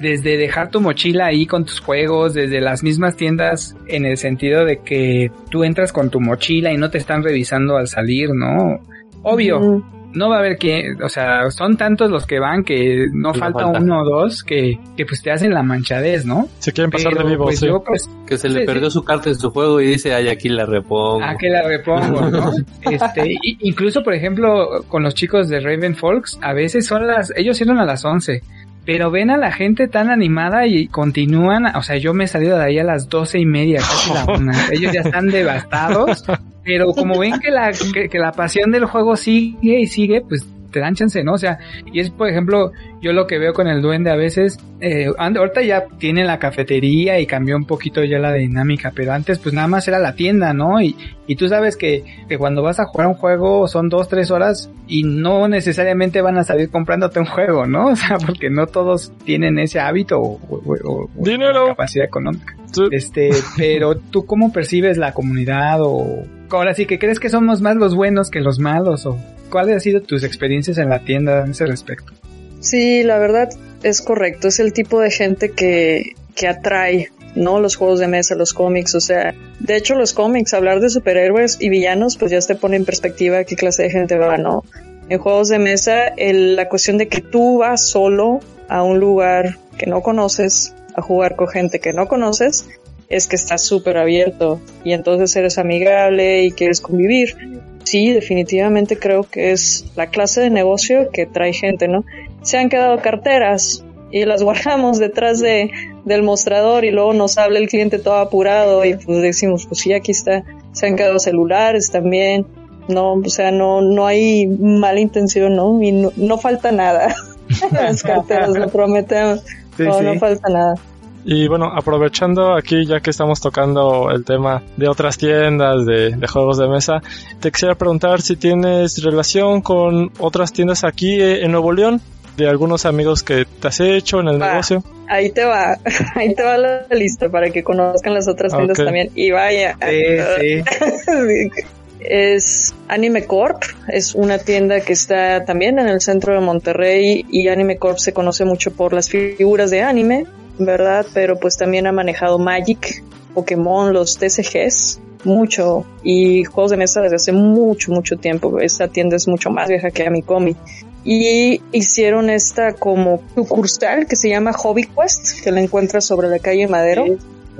Speaker 3: desde dejar tu mochila ahí con tus juegos, desde las mismas tiendas, en el sentido de que tú entras con tu mochila y no te están revisando al salir, ¿no? Obvio, no va a haber que, o sea, son tantos los que van que no falta, uno o dos que, que pues te hacen la manchadez, ¿no?
Speaker 1: Se quieren pasar de vivo,
Speaker 2: pues,
Speaker 1: sí.
Speaker 2: pues, que se le perdió su carta en su juego y dice, ay, aquí la repongo.
Speaker 3: Aquí la repongo, ¿no? este, incluso, por ejemplo, con los chicos de Raven Folks, a veces son las, ellos cierran a las 11 pero ven a la gente tan animada y continúan, o sea, yo me he salido de ahí a las doce y media, casi la una. Ellos ya están devastados, pero como ven que la, que la pasión del juego sigue y sigue, pues te dan chance, ¿no? O sea, y es, por ejemplo, yo lo que veo con el duende a veces, eh, ahorita ya tiene la cafetería y cambió un poquito ya la dinámica, pero antes pues nada más era la tienda, ¿no? Y, y tú sabes que, que cuando vas a jugar un juego son dos, tres horas y no necesariamente van a salir comprándote un juego, ¿no? O sea, porque no todos tienen ese hábito o, o,
Speaker 1: Dinero.
Speaker 3: capacidad económica. Este, pero tú cómo percibes la comunidad o ahora sí que crees que somos más los buenos que los malos o cuáles han sido tus experiencias en la tienda en ese respecto?
Speaker 5: Sí, la verdad es correcto, es el tipo de gente que, que atrae no los juegos de mesa, los cómics, o sea, de hecho los cómics, hablar de superhéroes y villanos, pues ya te pone en perspectiva qué clase de gente va, ¿no? En juegos de mesa, el, la cuestión de que tú vas solo a un lugar que no conoces, a jugar con gente que no conoces, es que estás súper abierto y entonces eres amigable y quieres convivir. Sí, definitivamente creo que es la clase de negocio que trae gente, ¿no? Se han quedado carteras y las guardamos detrás de, del mostrador y luego nos habla el cliente todo apurado y pues decimos, pues sí, aquí está. Se han quedado celulares también. No, o sea, no, no hay mala intención, ¿no? Y no, falta nada. las carteras, lo prometemos. No, no falta nada.
Speaker 1: Y bueno, aprovechando aquí ya que estamos tocando el tema de otras tiendas de, juegos de mesa, te quisiera preguntar si tienes relación con otras tiendas aquí en Nuevo León, de algunos amigos que te has hecho en el negocio.
Speaker 5: Ahí te va, ahí te va la lista para que conozcan las otras tiendas también. Y vaya. Sí, sí. es Anime Corp, es una tienda que está también en el centro de Monterrey y Anime Corp se conoce mucho por las figuras de anime ¿verdad? Pero pues también ha manejado Magic, Pokémon, los TCGs, mucho, y juegos de mesa desde hace mucho, mucho tiempo. Esta tienda es mucho más vieja que Amicomi. Y hicieron esta como sucursal que se llama Hobby Quest, que la encuentras sobre la calle Madero.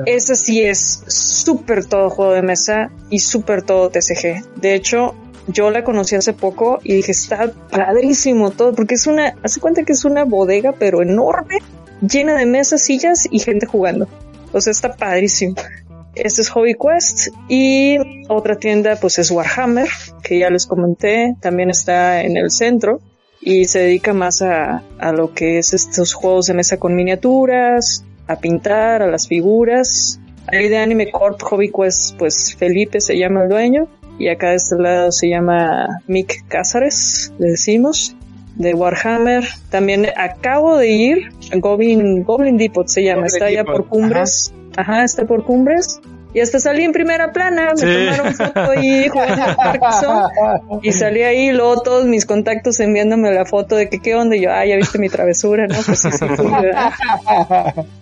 Speaker 5: Esa sí es súper todo juego de mesa y súper todo TCG. De hecho, yo la conocí hace poco y dije, está padrísimo todo, porque es una, hace cuenta que es una bodega, pero enorme, llena de mesas, sillas y gente jugando. O sea, está padrísimo. Este es Hobby Quest y otra tienda pues es Warhammer, que ya les comenté, también está en el centro y se dedica más a, a lo que es estos juegos de mesa con miniaturas, a pintar, a las figuras. Ahí de Anime Corp Hobby Quest, pues Felipe se llama el dueño y acá de este lado se llama Mick Cázares, le decimos. de Warhammer. También acabo de ir a Goblin, Goblin Depot se llama,
Speaker 3: Goblin
Speaker 5: está allá por Cumbres. Ajá. está por Cumbres. Y hasta salí en primera plana, me
Speaker 1: Sí.
Speaker 5: tomaron foto al Carcassonne. Y salí ahí, luego todos mis contactos enviándome la foto de que qué onda, y yo, ah, ya viste mi travesura, ¿no? Pues sí.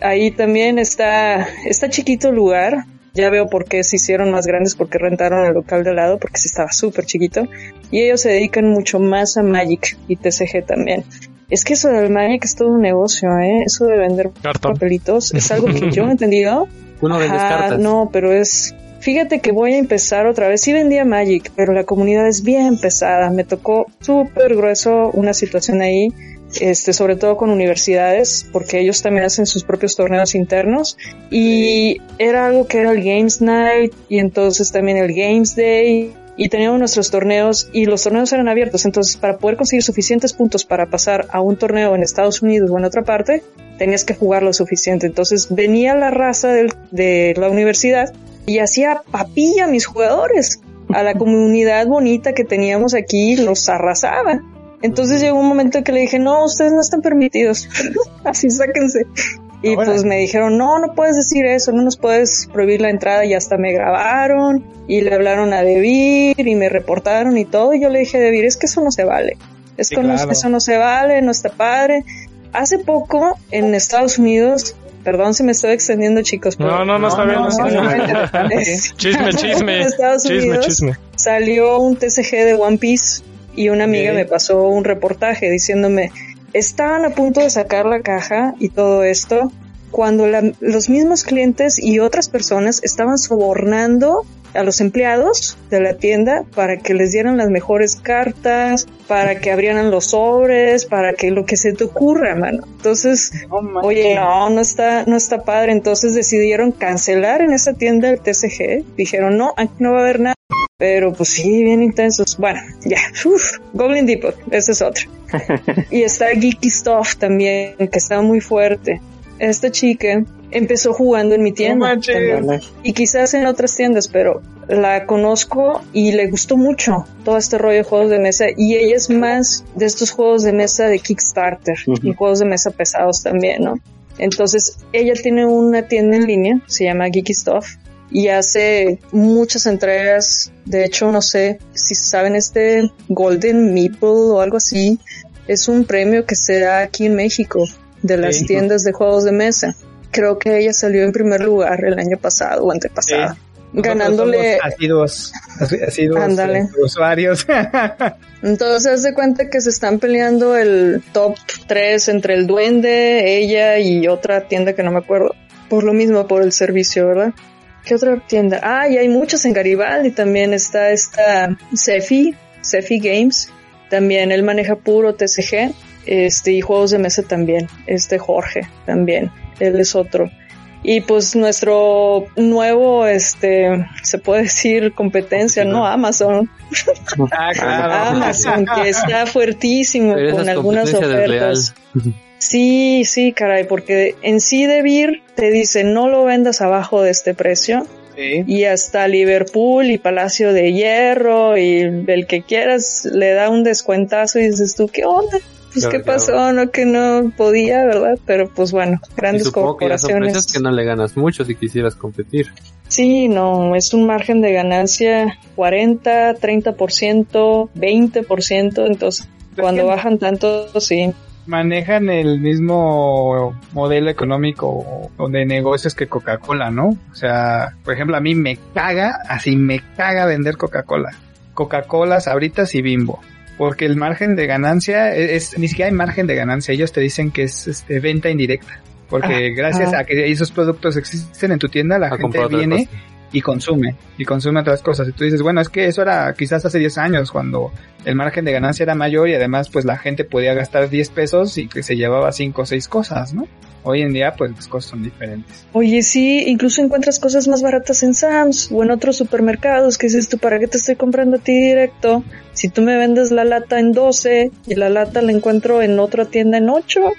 Speaker 5: Ahí también está, está chiquito el lugar. Ya veo por qué se hicieron más grandes, porque rentaron el local de al lado, porque sí estaba súper chiquito. Y ellos se dedican mucho más a Magic y TCG también. Es que eso del Magic es todo un negocio, ¿eh? Eso de vender
Speaker 1: Cartón.
Speaker 5: papelitos es algo que yo he entendido.
Speaker 2: Uno cartas.
Speaker 5: No, pero es. Fíjate que voy a empezar otra vez. Sí vendía Magic, pero la comunidad es bien pesada. Me tocó súper grueso una situación ahí, este, sobre todo con universidades, porque ellos también hacen sus propios torneos internos. Y era algo que era el Games Night y entonces también el Games Day. Y teníamos nuestros torneos y los torneos eran abiertos. Entonces, para poder conseguir suficientes puntos para pasar a un torneo en Estados Unidos o en otra parte, tenías que jugar lo suficiente. Entonces venía la raza del- de la universidad y hacía papilla a mis jugadores. A la comunidad bonita que teníamos aquí los arrasaba. Entonces llegó un momento en que le dije, no, ustedes no están permitidos. Así sáquense. Y
Speaker 3: Ahora.
Speaker 5: pues me dijeron, no, no puedes decir eso, no nos puedes prohibir la entrada y hasta me grabaron y le hablaron a Debir y me reportaron y todo. Y yo le dije Debir, es que eso no se vale. Esto
Speaker 3: Sí,
Speaker 5: no, eso no se vale, no está padre. Hace poco en Estados Unidos, perdón si me estoy extendiendo chicos, pero
Speaker 1: No, no, no, está bien.
Speaker 3: no, no, no.
Speaker 1: Chisme, chisme.
Speaker 5: En Estados
Speaker 1: Chisme,
Speaker 5: Unidos
Speaker 1: chisme.
Speaker 5: salió un TCG de One Piece y una amiga me pasó un reportaje diciéndome, estaban a punto de sacar la caja y todo esto cuando la- los mismos clientes y otras personas estaban sobornando a los empleados de la tienda para que les dieran las mejores cartas, para que abrieran los sobres, para que lo que se te ocurra, mano. Entonces. Oye, no, no está, no está padre. Entonces decidieron cancelar en esa tienda el TCG. Dijeron, no, aquí no va a haber nada. Pero pues sí, bien intensos. Bueno, ya. Uf, Goblin Depot, ese es otro. y está Geeky Stuff también, que está muy fuerte. Esta chica empezó jugando en mi tienda. Y quizás en otras tiendas, pero la conozco y le gustó mucho todo este rollo de juegos de mesa. Y ella es más de estos juegos de mesa de Kickstarter y juegos de mesa pesados también, ¿no? Entonces, ella tiene una tienda en línea, se llama Geeky Stuff, y hace muchas entregas. De hecho, no sé si saben este Golden Meeple o algo así. Es un premio que se da aquí en México de las
Speaker 3: Sí.
Speaker 5: tiendas de juegos de mesa. Creo que ella salió en primer lugar el año pasado o antepasado. Ganándole,
Speaker 3: Nosotros somos Asiduos, asi- asiduos eh, usuarios.
Speaker 5: entonces haz de cuenta que se están peleando el top 3 entre el duende, ella y otra tienda que no me acuerdo. Por lo mismo, por el servicio, ¿verdad? ¿Qué otra tienda? Ah, y hay muchas en Garibaldi también. Está esta Cefi, Cefi Games. También él maneja puro TCG. Este, y juegos de mesa también. Este Jorge también. Él es otro. Y pues nuestro nuevo, este, se puede decir competencia, ¿no? Amazon.
Speaker 3: ah, claro.
Speaker 5: Amazon, que está fuertísimo
Speaker 2: Pero
Speaker 5: con algunas ofertas. Sí, sí, caray, porque en sí de Vir te dice no lo vendas abajo de este precio
Speaker 3: Sí.
Speaker 5: y hasta Liverpool y Palacio de Hierro y el que quieras le da un descuentazo y dices tú, ¿qué onda? Pues qué pasó, no que no podía, ¿verdad? Pero pues bueno,
Speaker 2: Y
Speaker 5: grandes
Speaker 2: que
Speaker 5: corporaciones.
Speaker 2: precios que no le ganas mucho si quisieras competir.
Speaker 5: Sí, no, es un margen de ganancia 40, 30%, 20%, entonces cuando
Speaker 3: que-
Speaker 5: bajan tanto, sí.
Speaker 3: Manejan el mismo modelo económico o de negocios que Coca-Cola, ¿no? O sea, por ejemplo, a mí me caga, así me caga vender Coca-Cola. Coca-Cola, Sabritas y Bimbo. Porque el margen de ganancia es, ni siquiera hay margen de ganancia. Ellos te dicen que es este, venta indirecta. Porque
Speaker 5: Ah,
Speaker 3: gracias
Speaker 5: ah.
Speaker 3: a que esos productos existen en tu tienda, la
Speaker 2: A
Speaker 3: gente viene y consume, y consume otras cosas. Y tú dices, bueno, es que eso era quizás hace 10 años, cuando el margen de ganancia era mayor y además pues la gente podía gastar 10 pesos y que se llevaba 5 o 6 cosas, ¿no? Hoy en día, pues las cosas son diferentes.
Speaker 5: Oye, sí, incluso encuentras cosas más baratas en Sam's o en otros supermercados que dices tú, ¿para qué te estoy comprando a ti directo? Si tú me vendes la lata en 12 y la lata la encuentro en otra tienda en 8.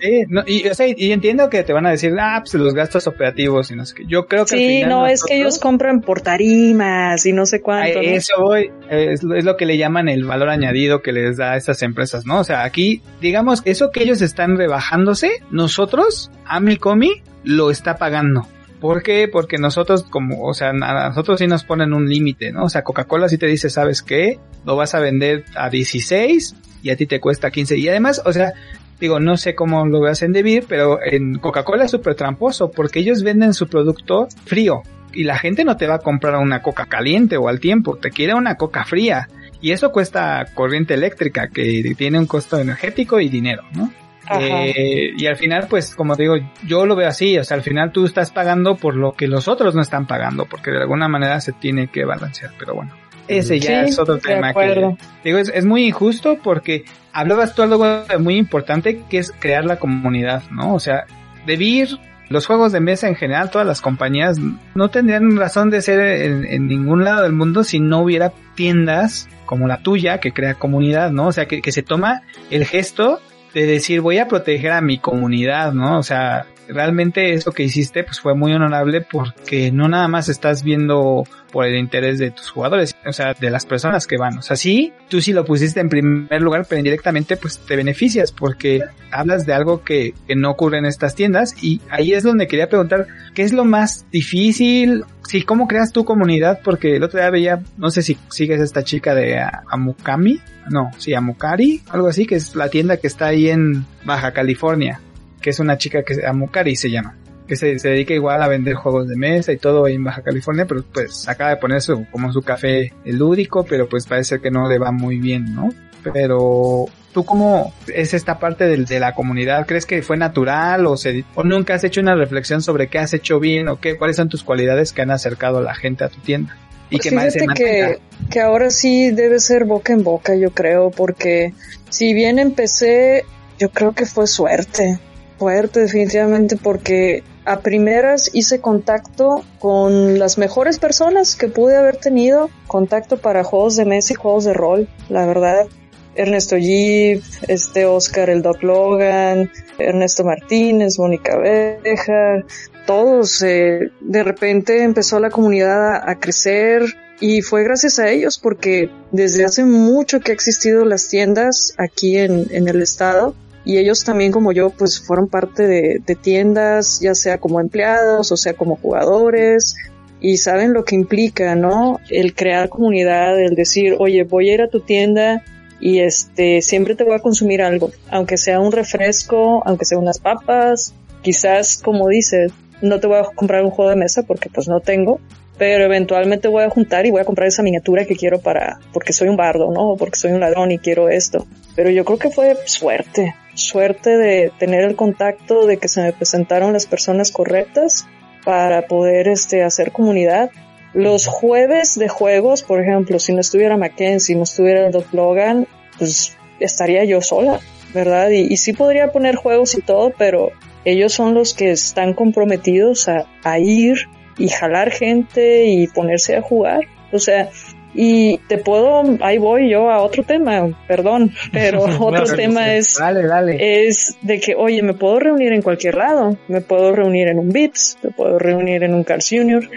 Speaker 3: Sí, no, y, o sea, y entiendo que te van a decir, ah, pues los gastos operativos y no sé qué. Yo creo que. al
Speaker 5: Sí,
Speaker 3: final
Speaker 5: no, es que ellos compran por tarimas y no sé cuánto. ¿no?
Speaker 3: eso voy, es, lo- es lo que le llaman el valor añadido que les da a estas empresas, ¿no? O sea, aquí, digamos, eso que ellos están rebajándose, nosotros, Amicomi, lo está pagando. ¿Por qué? Porque nosotros, como, o sea, a nosotros sí nos ponen un límite, ¿no? O sea, Coca-Cola sí te dice, ¿sabes qué? Lo vas a vender a 16 y a ti te cuesta 15. Y además, o sea, digo, no sé cómo lo veas en Devir, pero en Coca-Cola es súper tramposo porque ellos venden su producto frío y la gente no te va a comprar una coca caliente o al tiempo, te quiere una coca fría. Y eso cuesta corriente eléctrica, que tiene un costo energético y dinero, ¿no? Eh, y al final, pues, como te digo, yo lo veo así, o sea, al final tú estás pagando por lo que los otros no están pagando, porque de alguna manera se tiene que balancear, pero bueno. Ese ya
Speaker 5: Sí,
Speaker 3: es otro tema que, digo, es, es muy injusto porque hablabas tú algo muy importante que es crear la comunidad, ¿no? O sea, Debir, los juegos de mesa en general, todas las compañías no tendrían razón de ser en, en ningún lado del mundo si no hubiera tiendas como la tuya que crea comunidad, ¿no? O sea, que, que se toma el gesto de decir voy a proteger a mi comunidad, ¿no? O sea, realmente eso que hiciste pues fue muy honorable porque no nada más estás viendo por el interés de tus jugadores, o sea, de las personas que van. O sea, sí, tú sí lo pusiste en primer lugar, pero indirectamente pues te beneficias porque hablas de algo que, que no ocurre en estas tiendas y ahí es donde quería preguntar, ¿qué es lo más difícil? Sí, ¿cómo creas tu comunidad? Porque el otro día veía, no sé si sigues esta chica de Amukami, no, sí, Amukari, algo así, que es la tienda que está ahí en Baja California, que es una chica que Amukari se llama que se, se dedica igual a vender juegos de mesa y todo ahí en Baja California, pero pues acaba de poner su, como su café lúdico, pero pues parece que no le va muy bien, ¿no? Pero ¿tú cómo es esta parte del- de, la comunidad? ¿Crees que fue natural o, se, o nunca has hecho una reflexión sobre qué has hecho bien o qué, cuáles son tus cualidades que han acercado a la gente a tu tienda? Y
Speaker 5: Pues
Speaker 3: que
Speaker 5: fíjate que, que ahora sí debe ser boca en boca, yo creo, porque si bien empecé, yo creo que fue suerte, suerte definitivamente, porque a primeras hice contacto con las mejores personas que pude haber tenido, contacto para juegos de mesa y juegos de rol, la verdad. Ernesto Jeep, este Oscar el Doc Logan, Ernesto Martínez, Mónica Beja, todos, eh, de repente empezó la comunidad a, crecer y fue gracias a ellos porque desde hace mucho que ha existido las tiendas aquí en el estado y ellos también como yo pues fueron parte de, tiendas ya sea como empleados o sea como jugadores y saben lo que implica, ¿no? El crear comunidad, el decir, oye, voy a ir a tu tienda y este, siempre te voy a consumir algo, aunque sea un refresco, aunque sea unas papas, quizás como dices, no te voy a comprar un juego de mesa porque pues no tengo, pero eventualmente voy a juntar y voy a comprar esa miniatura que quiero para, porque soy un bardo, ¿no? Porque soy un ladrón y quiero esto. Pero yo creo que fue suerte, suerte de tener el contacto, de que se me presentaron las personas correctas para poder este, hacer comunidad. Los jueves de juegos, por ejemplo, si no estuviera Mackenzie, no estuviera el Doc Logan, pues estaría yo sola, ¿verdad? Y, y sí podría poner juegos y todo, pero ellos son los que están comprometidos a, a ir y jalar gente y ponerse a jugar. O sea, y te puedo, ahí voy yo a otro tema, perdón, pero otro tema
Speaker 3: sí.
Speaker 5: es
Speaker 3: Dale, dale.
Speaker 5: es de que, oye, me puedo reunir en cualquier lado, me puedo reunir en un Vips, me puedo reunir en un Carl Jr.,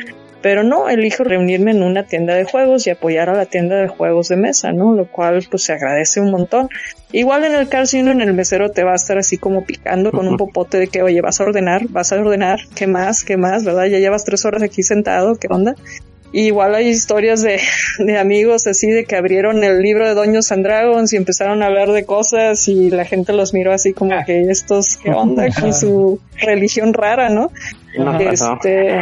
Speaker 5: pero no, elijo reunirme en una tienda de juegos y apoyar a la tienda de juegos de mesa, ¿no? Lo cual pues se agradece un montón. Igual en el Carl Jr. en el mesero te va a estar así como picando con un popote de que, oye, vas a ordenar, vas a ordenar, ¿qué más? ¿Qué más? ¿Verdad? Ya llevas tres horas aquí sentado, ¿qué onda? Y igual hay historias de, de amigos así de que abrieron el libro de Doños and Dragons y empezaron a hablar de cosas y la gente los miró así como que estos, ¿qué onda con su religión rara, no? Este,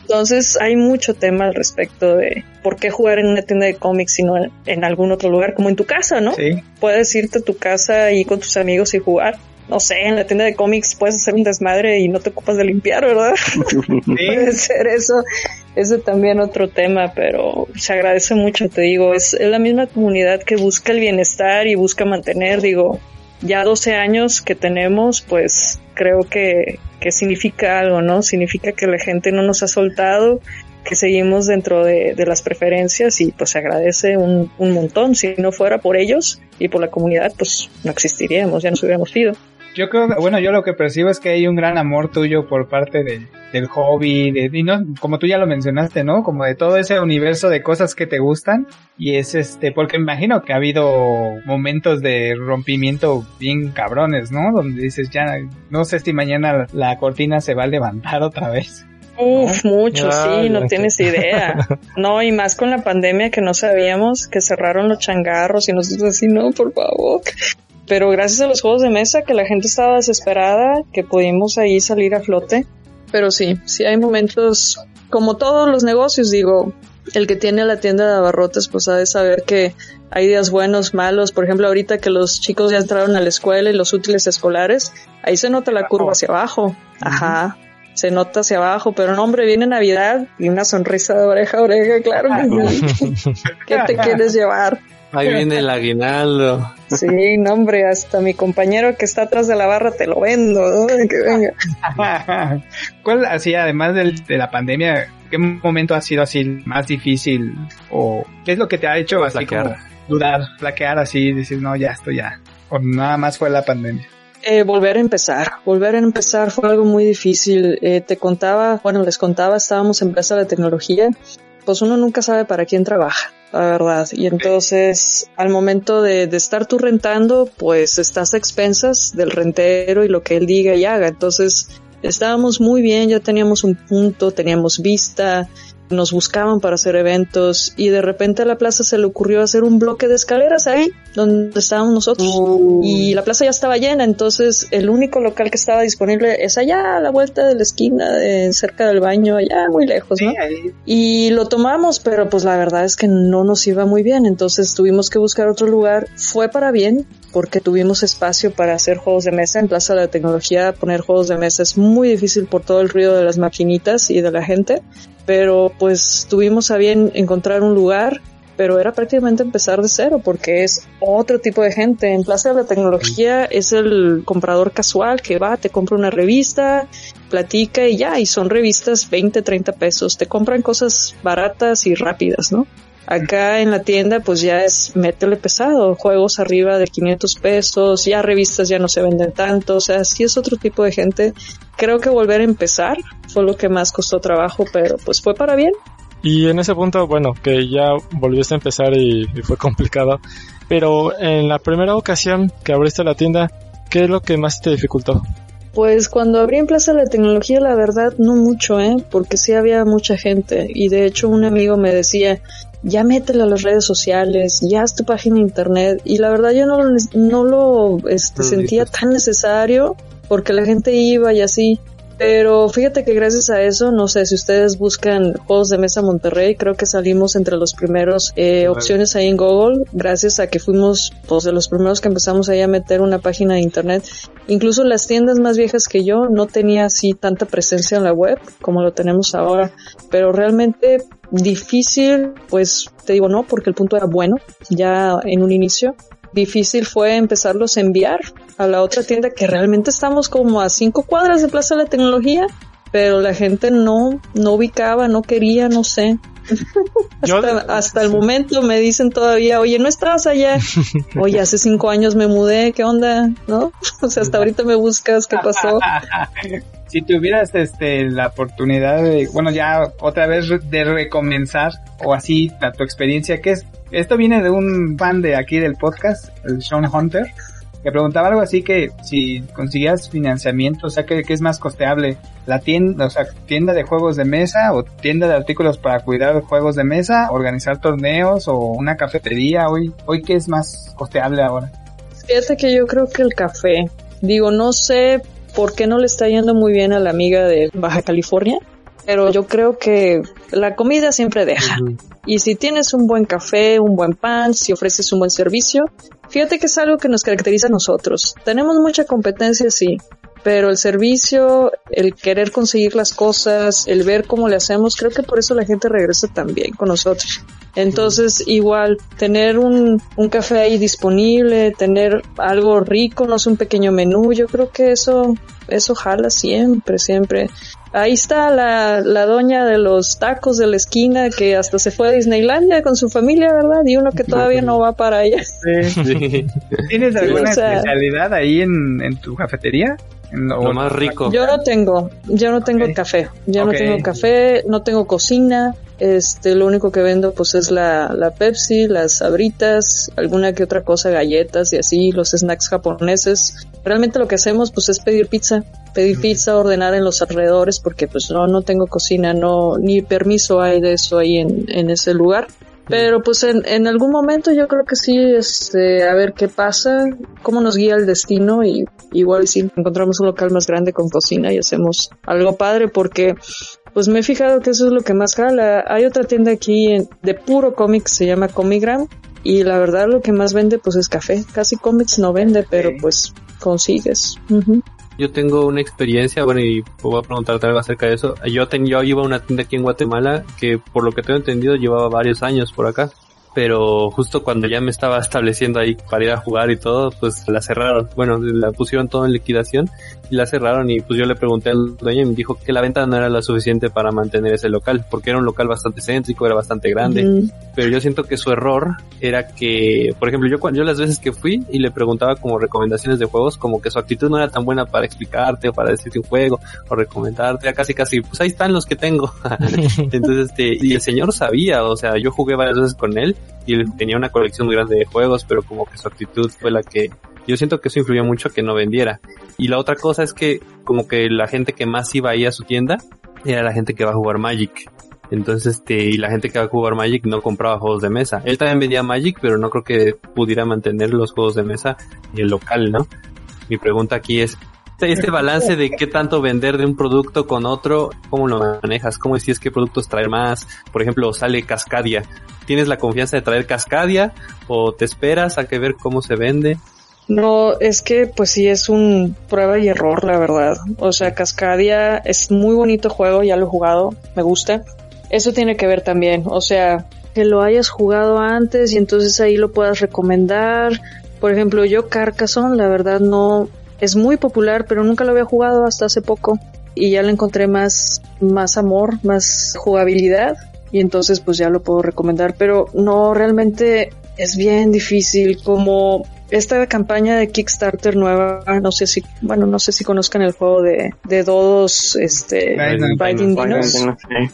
Speaker 5: entonces hay mucho tema al respecto de por qué jugar en una tienda de cómics y no en, en algún otro lugar, como en tu casa, ¿no?
Speaker 3: Sí.
Speaker 5: Puedes irte a tu casa y con tus amigos y jugar. No sé, en la tienda de cómics puedes hacer un desmadre y no te ocupas de limpiar, ¿verdad? Puede ser eso. Ese también otro tema, pero se agradece mucho, te digo. Es, es la misma comunidad que busca el bienestar y busca mantener, digo, ya 12 años que tenemos, pues creo que, que significa algo, ¿no? Significa que la gente no nos ha soltado, que seguimos dentro de, de las preferencias y pues se agradece un, un montón. Si no fuera por ellos y por la comunidad, pues no existiríamos, ya nos hubiéramos ido.
Speaker 3: Yo creo, que- bueno, yo lo que percibo es que hay un gran amor tuyo por parte de- del hobby, de, y no, como tú ya lo mencionaste, ¿no? Como de todo ese universo de cosas que te gustan. Y es este, porque me imagino que ha habido momentos de rompimiento bien cabrones, ¿no? Donde dices, ya, no sé si mañana la cortina se va a levantar otra vez.
Speaker 5: Uf, mucho, sí, no
Speaker 1: ya.
Speaker 5: tienes idea. No, y más con la pandemia que no sabíamos, que cerraron los changarros y nosotros así, no, por favor. Pero gracias a los juegos de mesa, que la gente estaba desesperada, que pudimos ahí salir a flote. Pero sí, sí hay momentos, como todos los negocios, digo, el que tiene la tienda de abarrotes, pues ha de saber que hay días buenos, malos. Por ejemplo, ahorita que los chicos ya entraron a la escuela y los útiles escolares, ahí se nota la curva hacia abajo. Ajá se nota hacia abajo, pero no, hombre, viene Navidad y una sonrisa de oreja a oreja, claro que. ¿Qué te quieres llevar?
Speaker 2: Ahí viene el aguinaldo.
Speaker 5: Sí, no, hombre, hasta mi compañero que está atrás de la barra te lo vendo, ¿no? Que venga.
Speaker 3: ¿Cuál, así, además del- de la pandemia, qué momento ha sido así más difícil? ¿O qué es lo que te ha hecho así
Speaker 2: Flaquear.
Speaker 3: como dudar, flaquear así, decir, no, ya, esto ya? O nada más fue la pandemia.
Speaker 5: Eh, volver a empezar, volver a empezar fue algo muy difícil. Eh, te contaba, bueno, les contaba, estábamos en Plaza de Tecnología, pues uno nunca sabe para quién trabaja, la verdad. Y entonces, al momento de, de estar tú rentando, pues estás a expensas del rentero y lo que él diga y haga. Entonces, estábamos muy bien, ya teníamos un punto, teníamos vista, nos buscaban para hacer eventos y de repente a la plaza se le ocurrió hacer un bloque de escaleras ahí donde estábamos nosotros. Y la plaza ya estaba llena entonces el único local que estaba disponible es allá a la vuelta de la esquina de cerca del baño allá muy lejos y lo tomamos pero pues la verdad es que no nos iba muy bien entonces tuvimos que buscar otro lugar. Fue para bien porque tuvimos espacio para hacer juegos de mesa en Plaza de la Tecnología poner juegos de mesa es muy difícil por todo el ruido de las maquinitas y de la gente pero pues tuvimos a bien encontrar un lugar, pero era prácticamente empezar de cero porque es otro tipo de gente. En Plaza de la Tecnología es el comprador casual que va, te compra una revista, platica y ya, y son revistas 20, 30 pesos. Te compran cosas baratas y rápidas, ¿no? Acá en la tienda pues ya es métele pesado, juegos arriba de 500 pesos, ya revistas ya no se venden tanto, o sea, sí es otro tipo de gente. Creo que volver a empezar fue lo que más costó trabajo, pero pues fue para bien.
Speaker 1: Y en ese punto, bueno, que ya volviste a empezar y, y fue complicado. Pero en la primera ocasión que abriste la tienda, ¿qué es lo que más te dificultó?
Speaker 5: Pues cuando abrí en Plaza de la Tecnología, la verdad, no mucho, ¿eh? Porque sí había mucha gente. Y de hecho, un amigo me decía, ya métele a las redes sociales, ya haz tu página de internet. Y la verdad, yo no, lo- no lo este, sentía tan necesario porque la gente iba y así. Pero fíjate que gracias a eso, no sé, si ustedes buscan juegos de mesa Monterrey, creo que salimos entre los primeros eh, opciones ahí en Google, gracias a que fuimos pues de los primeros que empezamos ahí a meter una página de internet. Incluso las tiendas más viejas que yo no tenía así tanta presencia en la web como lo tenemos ahora, pero realmente difícil, pues te digo no, porque el punto era bueno ya en un inicio. Difícil fue empezarlos a enviar a la otra tienda que realmente estamos como a cinco cuadras de Plaza de la Tecnología, pero la gente no, no ubicaba, no quería, no sé.
Speaker 1: Yo-
Speaker 5: hasta, hasta el momento me dicen todavía, oye, no estabas allá. Oye, hace cinco años me mudé, ¿qué onda? ¿No? O sea, hasta ahorita me buscas, ¿qué pasó?
Speaker 3: si tuvieras este la oportunidad de, bueno, ya otra vez de recomenzar o así a tu experiencia, ¿qué es? Esto viene de un fan de aquí del podcast, el Sean Hunter, que preguntaba algo así que si consiguieras financiamiento, o sea, ¿qué, qué es más costeable? ¿La tienda, o sea, tienda de juegos de mesa o tienda de artículos para cuidar juegos de mesa, organizar torneos o una cafetería? Hoy, hoy ¿qué es más costeable ahora?
Speaker 5: Fíjate que yo creo que el café, digo, no sé por qué no le está yendo muy bien a la amiga de Baja California, pero yo creo que la comida siempre deja. Y si tienes un buen café, un buen pan, si ofreces un buen servicio, fíjate que es algo que nos caracteriza a nosotros. Tenemos mucha competencia, sí, pero el servicio, el querer conseguir las cosas, el ver cómo le hacemos, creo que por eso la gente regresa también con nosotros. Entonces, igual, tener un, un café ahí disponible, tener algo rico, no es un pequeño menú, yo creo que eso, eso jala siempre, siempre. Ahí está la, la doña de los tacos de la esquina que hasta se fue a Disneylandia con su familia, ¿verdad? Y uno que todavía no va para allá.
Speaker 2: Sí.
Speaker 3: ¿Tienes alguna
Speaker 5: o sea-
Speaker 3: especialidad ahí en, en tu cafetería? En lo-
Speaker 2: Lo más rico.
Speaker 5: Yo no tengo, yo no tengo café, yo no tengo café, no tengo cocina, este, lo único que vendo pues es la, la Pepsi, las sabritas, alguna que otra cosa, galletas y así, los snacks japoneses. Realmente lo que hacemos pues es pedir pizza, pedir pizza, ordenar en los alrededores porque pues no, no tengo cocina, no, ni permiso hay de eso ahí en, en ese lugar. Pero pues en, en algún momento yo creo que sí, este, a ver qué pasa, cómo nos guía el destino y igual si encontramos un local más grande con cocina y hacemos algo padre porque pues me he fijado que eso es lo que más jala. Hay otra tienda aquí en- de puro cómic, se llama Comigram y la verdad lo que más vende pues es café. Casi cómics no vende, pero pues consigues.
Speaker 2: Yo tengo una experiencia, bueno, y voy a preguntarte algo acerca de eso. Yo, ten, yo iba a una tienda aquí en Guatemala que, por lo que tengo entendido, llevaba varios años por acá. Pero justo cuando ya me estaba estableciendo ahí para ir a jugar y todo, pues la cerraron. Bueno, la pusieron todo en liquidación y la cerraron y pues yo le pregunté al dueño y me dijo que la venta no era lo suficiente para mantener ese local, porque era un local bastante céntrico, era bastante grande pero yo siento que su error era que, por ejemplo, yo cuando yo las veces que fui y le preguntaba como recomendaciones de juegos, como que su actitud no era tan buena para explicarte o para decirte un juego o recomendarte, era casi casi, pues ahí están los que tengo. Entonces, este, y el señor sabía, o sea, yo jugué varias veces con él y él tenía una colección muy grande de juegos, pero como que su actitud fue la que yo siento que eso influyó mucho que no vendiera. Y la otra cosa es que como que la gente que más iba ahí a su tienda era la gente que va a jugar Magic. Entonces, este, y la gente que va a jugar Magic no compraba juegos de mesa. Él también vendía Magic, pero no creo que pudiera mantener los juegos de mesa y el local, ¿no? Mi pregunta aquí es, este- este balance de qué tanto vender de un producto con otro, ¿cómo lo manejas? ¿Cómo decides qué productos traer más? Por ejemplo, sale Cascadia. ¿Tienes la confianza de traer Cascadia o te esperas a que ver cómo se vende?
Speaker 5: No, es que pues sí es un prueba y error, la verdad. O sea, Cascadia es muy bonito juego, ya lo he jugado, me gusta. Eso tiene que ver también, o sea, que lo hayas jugado antes y entonces ahí lo puedas recomendar. Por ejemplo, yo Carcassonne, la verdad no es muy popular, pero nunca lo había jugado hasta hace poco y ya le encontré más más amor, más jugabilidad y entonces pues ya lo puedo recomendar, pero no realmente es bien difícil como esta campaña de Kickstarter nueva, no sé si, bueno, no sé si conozcan el juego de, de Dodos, este,
Speaker 4: Obviamente
Speaker 5: Dinos.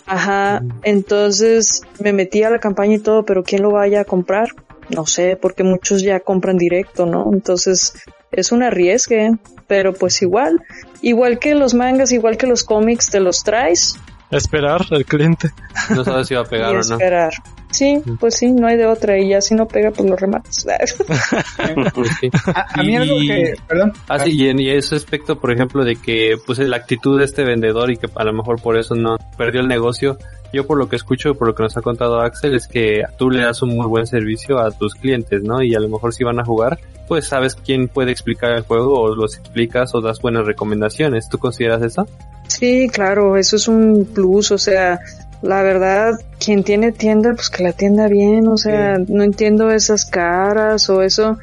Speaker 5: Ajá, entonces me metí a la campaña y todo, pero ¿quién lo vaya a comprar? No sé, porque muchos ya compran directo, ¿no? Entonces es un arriesgue, pero pues igual, igual que los mangas, igual que los cómics, te los traes
Speaker 1: Esperar al cliente.
Speaker 2: No sabes si va a pegar
Speaker 5: y
Speaker 2: o no.
Speaker 5: esperar. Sí, pues sí, no hay de otra y ya si no pega, pues lo rematas.
Speaker 2: Pues sí.
Speaker 3: A, a mí algo que, perdón.
Speaker 2: Ah, sí, y en y ese aspecto, por ejemplo, de que pues la actitud de este vendedor y que a lo mejor por eso no perdió el negocio, yo por lo que escucho, por lo que nos ha contado Axel, es que tú le das un muy buen servicio a tus clientes, ¿no? Y a lo mejor si van a jugar, pues sabes quién puede explicar el juego o los explicas o das buenas recomendaciones. ¿Tú consideras eso?
Speaker 5: Sí, claro, eso es un plus, o sea, la verdad, quien tiene tienda, pues que la tienda bien, o sea, no entiendo esas caras o eso.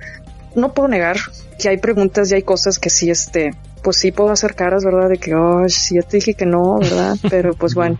Speaker 5: No puedo negar que hay preguntas y hay cosas que sí, este, pues sí puedo hacer caras, ¿verdad? De que, oh, sí, ya te dije que no, ¿verdad? Pero pues bueno,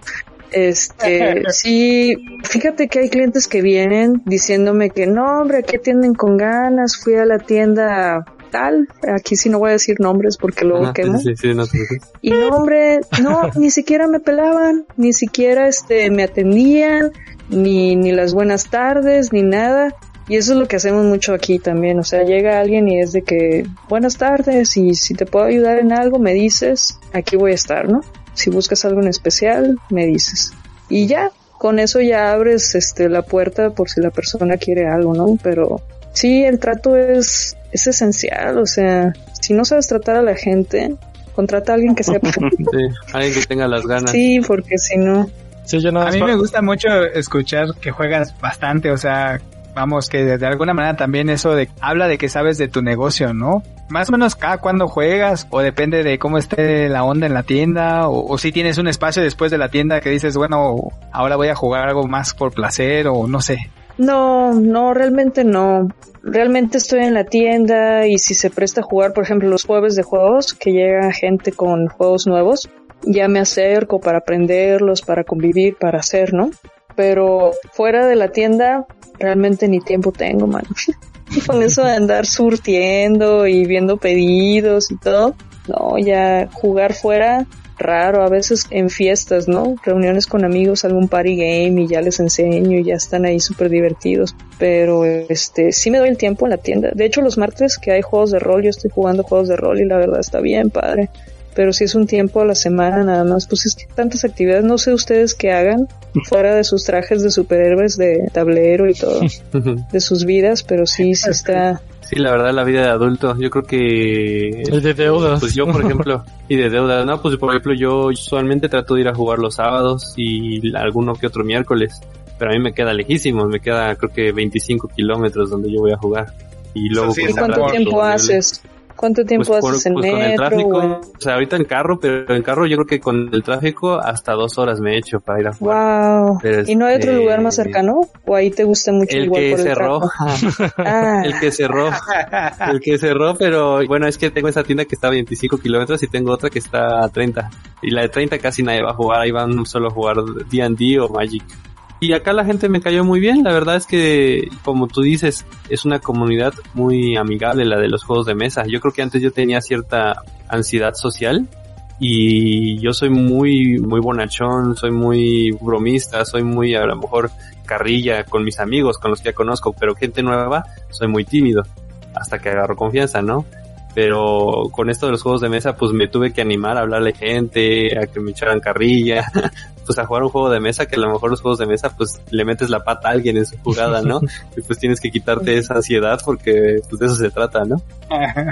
Speaker 5: este, sí, fíjate que hay clientes que vienen diciéndome que no, hombre, aquí atienden con ganas, fui a la tienda tal, aquí sí no voy a decir nombres porque luego quemo.
Speaker 2: sí, sí, sí, no preocupes.
Speaker 5: Y no, hombre, no, ni siquiera me pelaban, ni siquiera este me atendían, ni, ni las buenas tardes, ni nada. Y eso es lo que hacemos mucho aquí también. O sea, llega alguien y es de que, buenas tardes, y si te puedo ayudar en algo, me dices, aquí voy a estar, ¿no? Si buscas algo en especial, me dices. Y ya, con eso ya abres este la puerta por si la persona quiere algo, ¿no? Pero sí, el trato es, es esencial. O sea, si no sabes tratar a la gente, contrata a alguien que sepa.
Speaker 2: Sí, alguien que tenga las ganas.
Speaker 5: Sí, porque si no.
Speaker 1: Sí, yo nada
Speaker 3: A mí me gusta mucho escuchar que juegas bastante, o sea, vamos, que de alguna manera también eso de habla de que sabes de tu negocio, ¿no? más o menos cada cuando juegas o depende de cómo esté la onda en la tienda o, o si tienes un espacio después de la tienda que dices, bueno, ahora voy a jugar algo más por placer o no sé.
Speaker 5: No, no, realmente no. Realmente estoy en la tienda y si se presta a jugar, por ejemplo, los jueves de juegos, que llega gente con juegos nuevos, ya me acerco para aprenderlos, para convivir, para hacer, ¿no? Pero fuera de la tienda, realmente ni tiempo tengo, mano. con eso de andar surtiendo y viendo pedidos y todo, no, ya jugar fuera raro, a veces en fiestas, ¿no? Reuniones con amigos, algún party game y ya les enseño y ya están ahí súper divertidos. Pero este, sí me doy el tiempo en la tienda. De hecho, los martes que hay juegos de rol, yo estoy jugando juegos de rol y la verdad está bien, padre. Pero si es un tiempo a la semana nada más, pues es que tantas actividades, no sé ustedes qué hagan fuera de sus trajes de superhéroes de tablero y todo, de sus vidas, pero sí, sí está,
Speaker 2: Sí, la verdad, la vida de adulto, yo creo que...
Speaker 1: El de deudas.
Speaker 2: Pues yo, por ejemplo, y de deudas, no, pues por ejemplo, yo usualmente trato de ir a jugar los sábados y alguno que otro miércoles, pero a mí me queda lejísimo, me queda creo que 25 kilómetros donde yo voy a jugar. Y luego...
Speaker 5: ¿Y cuánto tiempo haces? ¿Cuánto tiempo
Speaker 2: pues por,
Speaker 5: haces en
Speaker 2: pues con
Speaker 5: metro?
Speaker 2: el tráfico,
Speaker 5: o-
Speaker 2: o sea, ahorita en carro, pero en carro yo creo que con el tráfico hasta dos horas me he hecho para ir a jugar.
Speaker 5: Wow.
Speaker 2: Pero
Speaker 5: ¿Y no hay otro
Speaker 2: este-
Speaker 5: lugar más cercano? ¿O ahí te gusta mucho
Speaker 2: El
Speaker 5: igual
Speaker 2: que
Speaker 5: por el
Speaker 2: cerró,
Speaker 5: tráfico? Ah,
Speaker 2: el que cerró, el que cerró, pero bueno, es que tengo esa tienda que está a 25 kilómetros y tengo otra que está a 30. Y la de 30 casi nadie va a jugar, ahí van solo a jugar D&D o Magic. Y acá la gente me cayó muy bien, la verdad es que, como tú dices, es una comunidad muy amigable la de los juegos de mesa. Yo creo que antes yo tenía cierta ansiedad social y yo soy muy, muy bonachón, soy muy bromista, soy muy a lo mejor carrilla con mis amigos, con los que ya conozco, pero gente nueva, soy muy tímido hasta que agarro confianza, ¿no? Pero con esto de los juegos de mesa, pues me tuve que animar a hablarle gente, a que me echaran carrilla, pues a jugar un juego de mesa que a lo mejor los juegos de mesa, pues le metes la pata a alguien en su jugada, ¿no? y pues tienes que quitarte esa ansiedad porque pues de eso se trata, ¿no?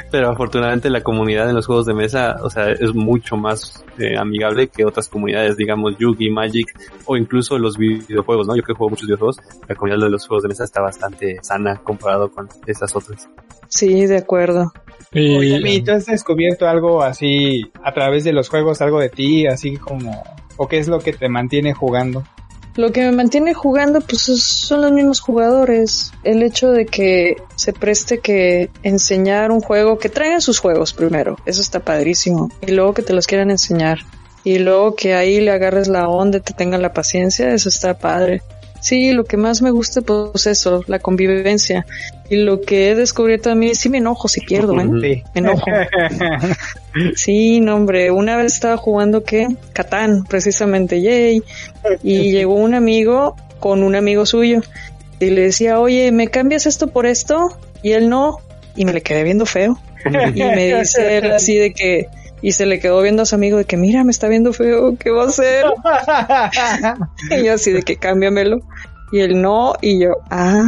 Speaker 2: Pero afortunadamente la comunidad en los juegos de mesa, o sea, es mucho más eh, amigable que otras comunidades, digamos Yugi, Magic o incluso los videojuegos, ¿no? Yo que juego muchos videojuegos, la comunidad de los juegos de mesa está bastante sana comparado con esas otras.
Speaker 5: sí, de acuerdo.
Speaker 3: Oye,
Speaker 1: Y
Speaker 3: ¿tú has descubierto algo así a través de los juegos, algo de ti, así como, o qué es lo que te mantiene jugando?
Speaker 5: Lo que me mantiene jugando, pues es- son los mismos jugadores. El hecho de que se preste que enseñar un juego, que traigan sus juegos primero, eso está padrísimo. Y luego que te los quieran enseñar. Y luego que ahí le agarres la onda, te tengan la paciencia, eso está padre. Sí, lo que más me gusta, pues eso, la convivencia. Y lo que he descubierto a mí, sí me enojo si pierdo, ¿eh?
Speaker 3: Sí.
Speaker 5: Me enojo. Sí, no, hombre, una vez estaba jugando que Catán, precisamente, yay, y llegó un amigo con un amigo suyo y le decía, oye, ¿me cambias esto por esto? Y él no, y me le quedé viendo feo. Y me dice él así de que, y se le quedó viendo a su amigo de que, mira, me está viendo feo, ¿qué va a hacer? Y yo así de que cámbiamelo. Y él no, y yo, ah.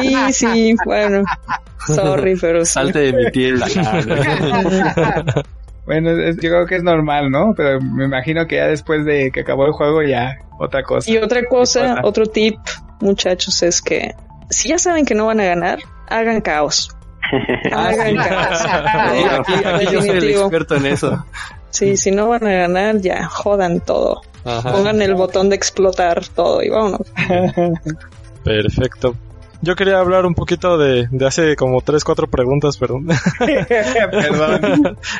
Speaker 5: sí, sí, bueno, sorry, pero sí.
Speaker 2: Salte de mi tienda.
Speaker 3: Bueno, es- yo creo que es normal, ¿no? Pero me imagino que ya después de que acabó el juego ya otra cosa.
Speaker 5: Y otra cosa, otro tip, muchachos, es que si ya saben que no van a ganar, hagan caos. Hagan caos.
Speaker 2: aquí, aquí yo soy el experto en eso.
Speaker 5: Sí, si no van a ganar, ya jodan todo.
Speaker 2: Ajá.
Speaker 5: Pongan el botón de explotar todo y vámonos.
Speaker 1: perfecto. Yo quería hablar un poquito de, de hace como tres, cuatro preguntas,
Speaker 3: Perdón.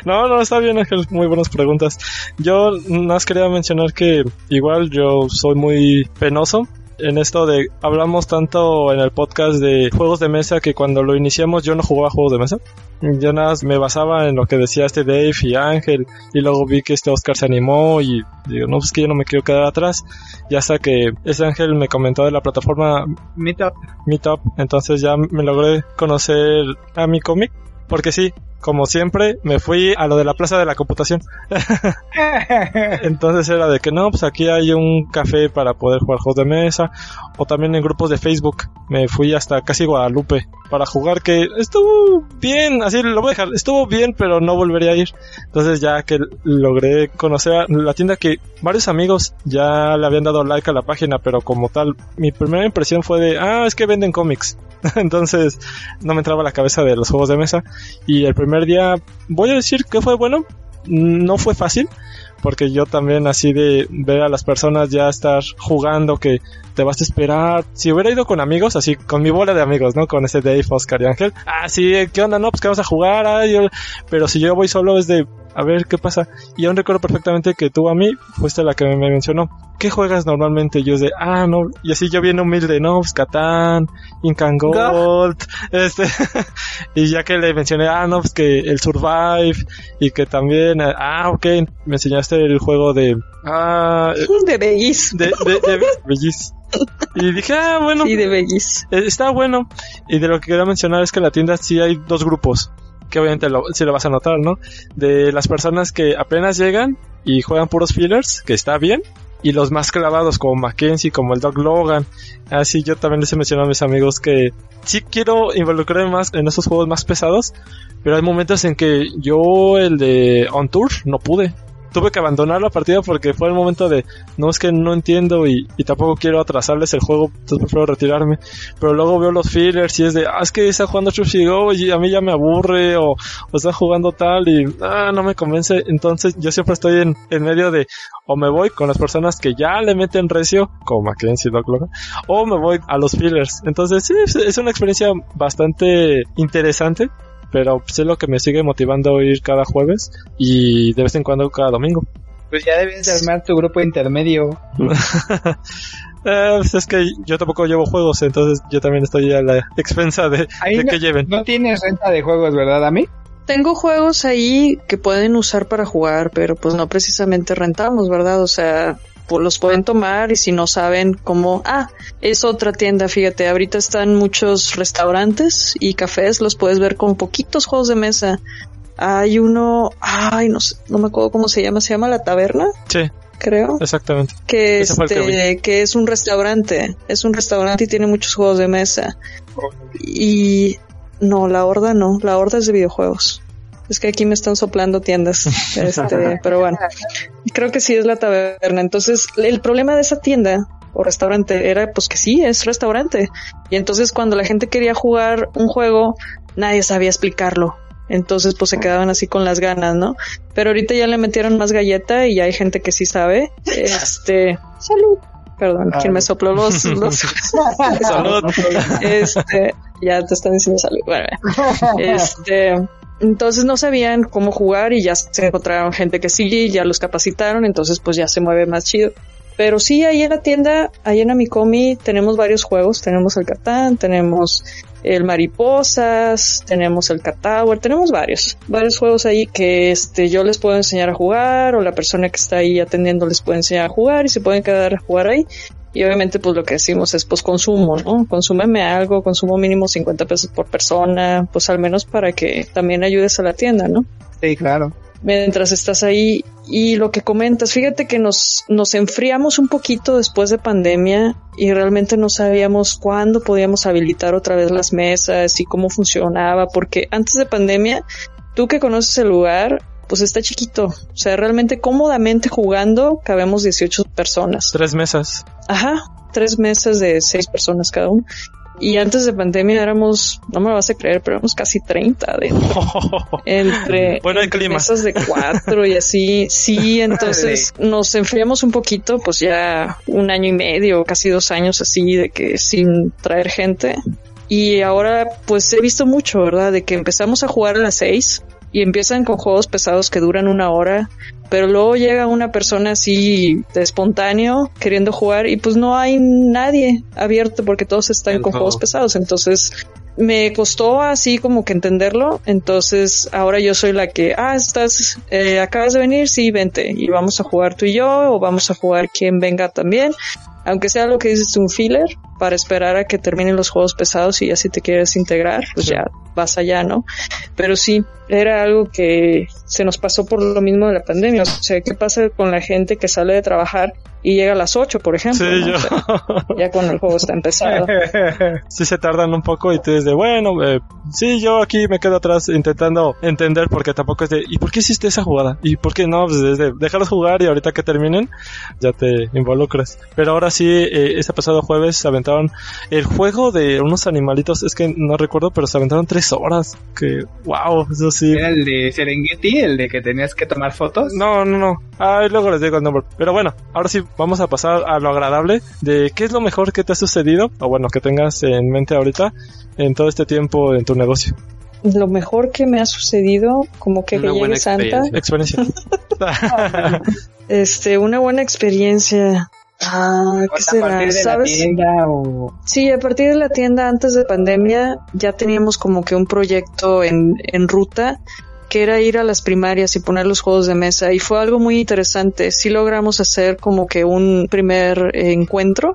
Speaker 1: no, no, está bien, Ángel, muy buenas preguntas. Yo más quería mencionar que igual yo soy muy penoso en esto de hablamos tanto en el podcast de juegos de mesa que cuando lo iniciamos yo no jugaba juegos de mesa. Yo nada más me basaba en lo que decía este Dave y Ángel y luego vi que este Oscar se animó y digo, no, pues que yo no me quiero quedar atrás. Y hasta que ese Ángel me comentó de la plataforma
Speaker 3: Meetup.
Speaker 1: Meetup, entonces ya me logré conocer a mi cómic, porque sí, como siempre, me fui a lo de la plaza de la computación. Entonces era de que no, pues aquí hay un café para poder jugar juegos de mesa, o también en grupos de Facebook. Me fui hasta casi Guadalupe para jugar, que estuvo bien, así lo voy a dejar, estuvo bien, pero no volvería a ir. Entonces ya que logré conocer a la tienda que varios amigos ya le habían dado like a la página, pero como tal, mi primera impresión fue de, ah, es que venden cómics. Entonces no me entraba la cabeza de los juegos de mesa. Y el primer día, voy a decir que fue bueno, no fue fácil, porque yo también así de ver a las personas ya estar jugando que te vas a esperar. Si hubiera ido con amigos, así con mi bola de amigos, ¿no? Con ese Dave, Oscar y Ángel. Ah, sí, ¿qué onda? No, pues que vamos a jugar. Pero si yo voy solo es de, a ver qué pasa. Y aún recuerdo perfectamente que tú a mí fuiste la que me mencionó. ¿Qué juegas normalmente? Yo de, ah, no. Y así yo bien humilde, no, pues Catán, Incan Gold, este. y ya que le mencioné, ah, no, pues que el Survive y que también, ah, ok, me enseñaste el juego de, ah,
Speaker 5: de Bellis.
Speaker 1: De, de, de Bellis. Y dije, ah, bueno.
Speaker 5: Sí, de.
Speaker 1: Eh, está bueno. Y de lo que quería mencionar es que en la tienda sí hay dos grupos que obviamente lo, si lo vas a notar, ¿no? De las personas que apenas llegan y juegan puros fillers, que está bien, y los más clavados como Mackenzie, como el Doc Logan. Así yo también les he mencionado a mis amigos que sí quiero involucrarme más en esos juegos más pesados, pero hay momentos en que yo el de On Tour no pude tuve que abandonar la partida porque fue el momento de, no es que no entiendo y, tampoco quiero atrasarles el juego, entonces prefiero retirarme. Pero luego veo los fillers y es de, ah, es que está jugando Chushi Go y a mí ya me aburre o, está jugando tal y, ah, no me convence. Entonces yo siempre estoy en, en medio de, o me voy con las personas que ya le meten recio, como Mackenzie Doc o me voy a los fillers. Entonces sí, es una experiencia bastante interesante pero pues, es lo que me sigue motivando a ir cada jueves y de vez en cuando cada domingo.
Speaker 3: Pues ya debes armar tu grupo intermedio.
Speaker 1: eh, pues es que yo tampoco llevo juegos, entonces yo también estoy a la expensa de, que lleven.
Speaker 3: No tienes renta de juegos, ¿verdad, a mí?
Speaker 5: Tengo juegos ahí que pueden usar para jugar, pero pues no precisamente rentamos, ¿verdad? O sea, los pueden tomar y si no saben cómo, ah, es otra tienda, fíjate, ahorita están muchos restaurantes y cafés, los puedes ver con poquitos juegos de mesa. Hay uno, ay, no sé, no me acuerdo cómo se llama, se llama La Taberna.
Speaker 1: Sí.
Speaker 5: Creo.
Speaker 1: Exactamente.
Speaker 5: Que, este, que, es un restaurante. Es un restaurante y tiene muchos juegos de mesa. Y no, la horda no. La horda es de videojuegos. Es que aquí me están soplando tiendas. Este, pero bueno, creo que sí es la taberna. Entonces, el problema de esa tienda o restaurante era pues que sí, es restaurante. Y entonces cuando la gente quería jugar un juego, nadie sabía explicarlo. Entonces pues se quedaban así con las ganas, ¿no? Pero ahorita ya le metieron más galleta y ya hay gente que sí sabe. Este, salud. Perdón, quien me sopló los, los... salud. Este, ya te están diciendo salud. Bueno, este, entonces no sabían cómo jugar y ya se encontraron gente que sí, ya los capacitaron, entonces pues ya se mueve más chido. Pero sí, ahí en la tienda, ahí en Amicomi, tenemos varios juegos. Tenemos el Catán, tenemos el Mariposas, tenemos el Tower, tenemos varios, varios juegos ahí que este, yo les puedo enseñar a jugar o la persona que está ahí atendiendo les puede enseñar a jugar y se pueden quedar a jugar ahí. Y obviamente pues lo que decimos es pues consumo, ¿no? Consúmeme algo, consumo mínimo 50 pesos por persona, pues al menos para que también ayudes a la tienda, ¿no?
Speaker 3: Sí, claro.
Speaker 5: Mientras estás ahí y lo que comentas, fíjate que nos, nos enfriamos un poquito después de pandemia y realmente no sabíamos cuándo podíamos habilitar otra vez las mesas y cómo funcionaba, porque antes de pandemia, tú que conoces el lugar, pues está chiquito. O sea, realmente cómodamente jugando cabemos 18 personas.
Speaker 1: Tres mesas.
Speaker 5: Ajá, tres mesas de seis personas cada uno. Y antes de pandemia éramos, no me vas a creer, pero éramos casi 30 de entre,
Speaker 1: bueno, el clima.
Speaker 5: mesas de cuatro y así. Sí, entonces nos enfriamos un poquito, pues ya un año y medio, casi dos años así de que sin traer gente. Y ahora pues he visto mucho, ¿verdad? De que empezamos a jugar a las seis y empiezan con juegos pesados que duran una hora, pero luego llega una persona así de espontáneo queriendo jugar y pues no hay nadie abierto porque todos están con juegos pesados, entonces me costó así como que entenderlo, entonces ahora yo soy la que, ah, estás, eh, acabas de venir, sí, vente y vamos a jugar tú y yo o vamos a jugar quien venga también aunque sea lo que dices un filler, para esperar a que terminen los juegos pesados y ya si te quieres integrar, pues ya vas allá, ¿no? Pero sí, era algo que se nos pasó por lo mismo de la pandemia. O sea, ¿qué pasa con la gente que sale de trabajar y llega a las 8, por ejemplo?
Speaker 1: Sí, yo.
Speaker 5: ya cuando el juego está empezado.
Speaker 1: sí se tardan un poco y te dices, bueno, eh, sí, yo aquí me quedo atrás intentando entender porque tampoco es de, ¿y por qué hiciste esa jugada? ¿Y por qué no? Pues desde, déjalos jugar y ahorita que terminen ya te involucras. Pero ahora sí eh, ese pasado jueves se aventaron el juego de unos animalitos, es que no recuerdo, pero se aventaron tres horas. Que, wow, eso sí.
Speaker 3: ¿Era el de Serengeti, el de que tenías que tomar fotos?
Speaker 1: No, no, no. Ay, luego les digo el nombre. Pero bueno, ahora sí, vamos a pasar a lo agradable de qué es lo mejor que te ha sucedido, o bueno, que tengas en mente ahorita, en todo este tiempo en tu negocio.
Speaker 5: Lo mejor que me ha sucedido, como que, que
Speaker 2: Una buena
Speaker 5: llegue Santa,
Speaker 2: experiencia.
Speaker 5: Este, una buena experiencia. Ah, ¿qué
Speaker 3: a
Speaker 5: será?
Speaker 3: partir de
Speaker 5: ¿Sabes?
Speaker 3: la tienda o...
Speaker 5: Sí, a partir de la tienda antes de pandemia ya teníamos como que un proyecto en, en ruta que era ir a las primarias y poner los juegos de mesa y fue algo muy interesante. Sí logramos hacer como que un primer encuentro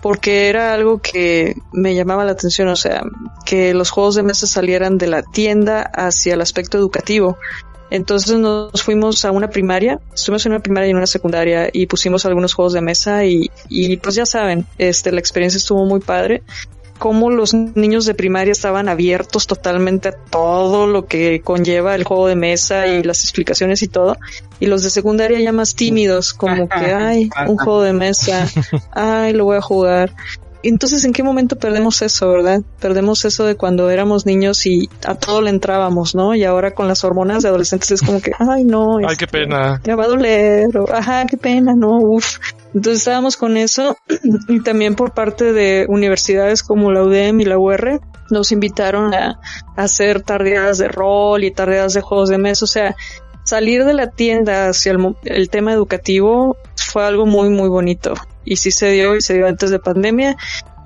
Speaker 5: porque era algo que me llamaba la atención, o sea, que los juegos de mesa salieran de la tienda hacia el aspecto educativo. Entonces nos fuimos a una primaria, estuvimos en una primaria y en una secundaria y pusimos algunos juegos de mesa y, y pues ya saben, este, la experiencia estuvo muy padre. Cómo los niños de primaria estaban abiertos totalmente a todo lo que conlleva el juego de mesa y las explicaciones y todo. Y los de secundaria ya más tímidos, como que, ay, un juego de mesa, ay, lo voy a jugar. Entonces, ¿en qué momento perdemos eso, verdad? Perdemos eso de cuando éramos niños y a todo le entrábamos, ¿no? Y ahora con las hormonas de adolescentes es como que, ay, no.
Speaker 1: Ay,
Speaker 5: este,
Speaker 1: qué pena.
Speaker 5: Ya va a doler, o, ajá, qué pena, no, uff. Entonces estábamos con eso y también por parte de universidades como la UDEM y la UR nos invitaron a, a hacer tardeadas de rol y tardeadas de juegos de mesa, o sea, salir de la tienda hacia el, el tema educativo fue algo muy, muy bonito. Y sí se dio y se dio antes de pandemia.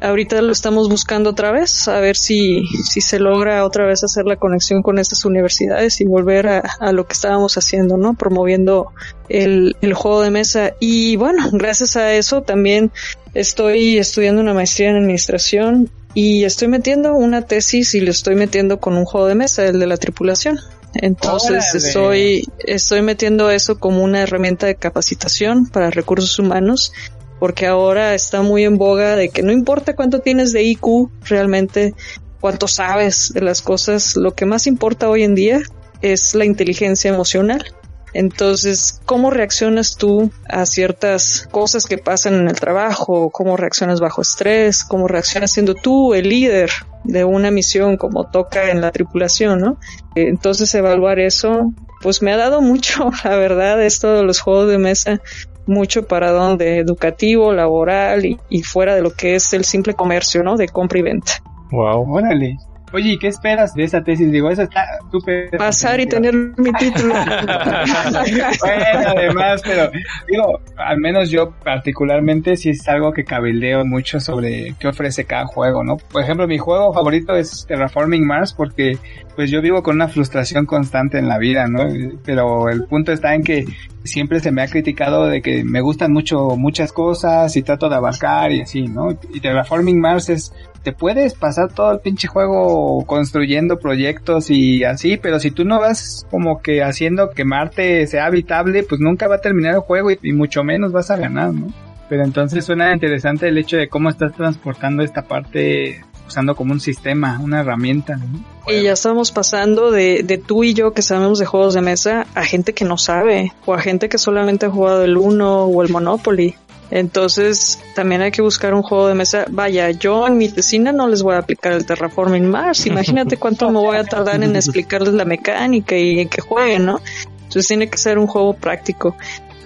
Speaker 5: Ahorita lo estamos buscando otra vez, a ver si, si se logra otra vez hacer la conexión con estas universidades y volver a, a lo que estábamos haciendo, ¿no? Promoviendo el, el juego de mesa. Y bueno, gracias a eso también estoy estudiando una maestría en administración y estoy metiendo una tesis y lo estoy metiendo con un juego de mesa, el de la tripulación. Entonces
Speaker 3: Órale.
Speaker 5: estoy, estoy metiendo eso como una herramienta de capacitación para recursos humanos, porque ahora está muy en boga de que no importa cuánto tienes de IQ, realmente cuánto sabes de las cosas, lo que más importa hoy en día es la inteligencia emocional. Entonces, ¿cómo reaccionas tú a ciertas cosas que pasan en el trabajo? ¿Cómo reaccionas bajo estrés? ¿Cómo reaccionas siendo tú el líder de una misión como toca en la tripulación, no? Entonces, evaluar eso, pues me ha dado mucho, la verdad, esto de los juegos de mesa, mucho para donde educativo, laboral y, y fuera de lo que es el simple comercio, ¿no? De compra y venta.
Speaker 1: Wow.
Speaker 3: Órale. Oye, ¿y qué esperas de esa tesis? Digo, eso está súper...
Speaker 5: Pasar y tener mi título.
Speaker 3: bueno, además, pero digo, al menos yo particularmente sí es algo que cabildeo mucho sobre qué ofrece cada juego, ¿no? Por ejemplo, mi juego favorito es Terraforming Mars porque pues yo vivo con una frustración constante en la vida, ¿no? Pero el punto está en que siempre se me ha criticado de que me gustan mucho muchas cosas y trato de abarcar y así, ¿no? Y Terraforming Mars es te puedes pasar todo el pinche juego construyendo proyectos y así, pero si tú no vas como que haciendo que Marte sea habitable, pues nunca va a terminar el juego y, mucho menos vas a ganar, ¿no? Pero entonces suena interesante el hecho de cómo estás transportando esta parte usando como un sistema, una herramienta.
Speaker 5: Y ya estamos pasando de, de tú y yo que sabemos de juegos de mesa a gente que no sabe o a gente que solamente ha jugado el Uno o el Monopoly. Entonces también hay que buscar un juego de mesa. Vaya, yo en mi tesina no les voy a aplicar el Terraforming Mars. Imagínate cuánto me voy a tardar en explicarles la mecánica y en que jueguen, ¿no? Entonces tiene que ser un juego práctico.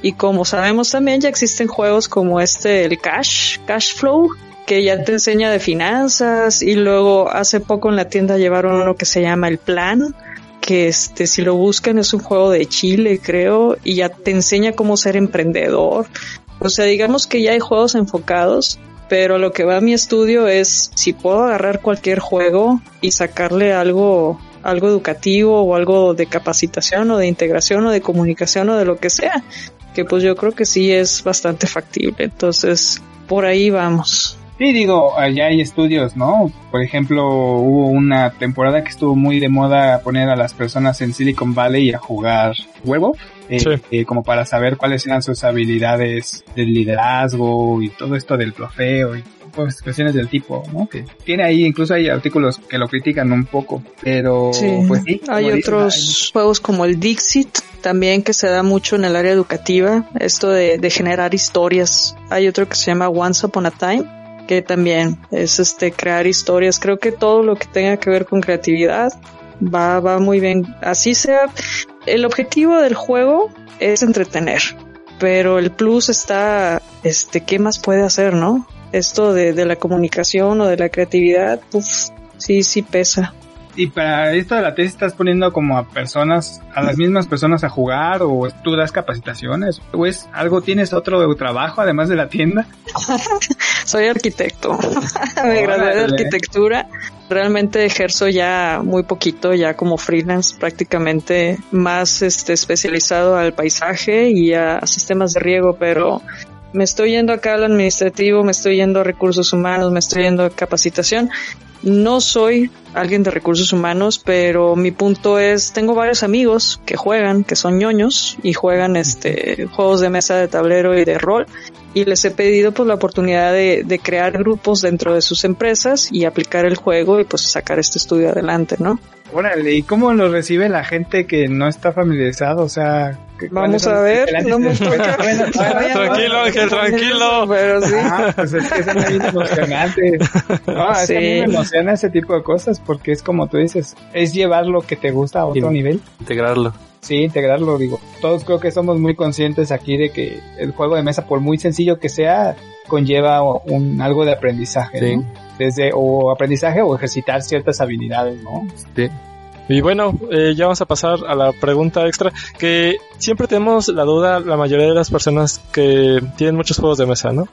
Speaker 5: Y como sabemos también ya existen juegos como este, el Cash, Cash Flow, que ya te enseña de finanzas y luego hace poco en la tienda llevaron uno que se llama El Plan, que este si lo buscan es un juego de Chile, creo, y ya te enseña cómo ser emprendedor. O sea, digamos que ya hay juegos enfocados, pero lo que va a mi estudio es si puedo agarrar cualquier juego y sacarle algo algo educativo o algo de capacitación o de integración o de comunicación o de lo que sea, que pues yo creo que sí es bastante factible. Entonces, por ahí vamos.
Speaker 3: Sí, digo, allá hay estudios, ¿no? Por ejemplo, hubo una temporada que estuvo muy de moda poner a las personas en Silicon Valley a jugar huevo, eh,
Speaker 1: Sí.
Speaker 3: eh, como para saber cuáles eran sus habilidades del liderazgo y todo esto del trofeo y pues, cuestiones del tipo, ¿no? Que tiene ahí, incluso hay artículos que lo critican un poco, pero
Speaker 5: Sí.
Speaker 3: pues sí.
Speaker 5: Hay otros juegos como el Dixit, también que se da mucho en el área educativa, esto de, de generar historias. Hay otro que se llama Once Upon a Time, que también es este crear historias. Creo que todo lo que tenga que ver con creatividad va, va muy bien. Así sea, el objetivo del juego es entretener, pero el plus está, este, ¿qué más puede hacer, no? Esto de, de la comunicación o de la creatividad, uff, sí, sí pesa.
Speaker 3: Y para esto de la tesis estás poniendo como a personas, a las mismas personas a jugar o tú das capacitaciones o es algo, tienes otro trabajo además de la tienda.
Speaker 5: Soy arquitecto. Me gradué de arquitectura. Realmente ejerzo ya muy poquito, ya como freelance, prácticamente más este, especializado al paisaje y a sistemas de riego, pero me estoy yendo acá al administrativo, me estoy yendo a recursos humanos, me estoy yendo a capacitación. No soy alguien de recursos humanos, pero mi punto es, tengo varios amigos que juegan, que son ñoños y juegan este juegos de mesa de tablero y de rol y les he pedido pues la oportunidad de, de crear grupos dentro de sus empresas y aplicar el juego y pues sacar este estudio adelante, ¿no?
Speaker 3: Órale, ¿y cómo lo recibe la gente que no está familiarizado? O sea, ¿qué-
Speaker 5: Vamos a ver, no me toca.
Speaker 3: Bueno,
Speaker 5: Todavía no.
Speaker 1: Tranquilo, Ángel, tranquilo.
Speaker 5: Pero sí.
Speaker 3: Ah, pues es que son bien emocionantes. No, es que a mí
Speaker 5: Sí.
Speaker 3: me emociona ese tipo de cosas porque es como tú dices, es llevar lo que te gusta a otro
Speaker 2: Sí.
Speaker 3: nivel.
Speaker 2: Integrarlo.
Speaker 3: Sí, integrarlo, digo. Todos creo que somos muy conscientes aquí de que el juego de mesa, por muy sencillo que sea, conlleva un algo de aprendizaje,
Speaker 2: Sí.
Speaker 3: ¿no? Desde o aprendizaje o ejercitar ciertas habilidades, ¿no?
Speaker 2: Sí.
Speaker 1: Y bueno, eh, ya vamos a pasar a la pregunta extra, que siempre tenemos la duda, la mayoría de las personas que tienen muchos juegos de mesa, ¿no?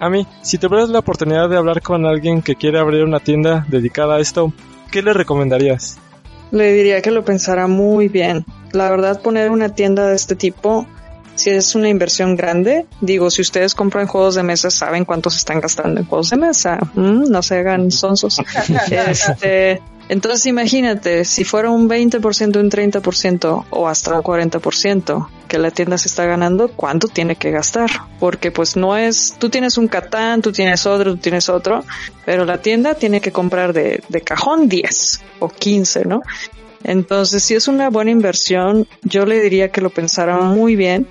Speaker 1: A mí, si tuvieras la oportunidad de hablar con alguien que quiere abrir una tienda dedicada a esto, ¿qué le recomendarías?
Speaker 5: Le diría que lo pensara muy bien. La verdad, poner una tienda de este tipo, si es una inversión grande, digo, si ustedes compran juegos de mesa, saben cuántos están gastando en juegos de mesa. Mm, no se hagan sonsos. este, entonces imagínate, si fuera un 20%, un 30% o hasta un 40% que la tienda se está ganando, ¿cuánto tiene que gastar? Porque pues no es, tú tienes un Catán, tú tienes otro, tú tienes otro, pero la tienda tiene que comprar de, de cajón 10 o 15, ¿no? Entonces, si es una buena inversión, yo le diría que lo pensara muy bien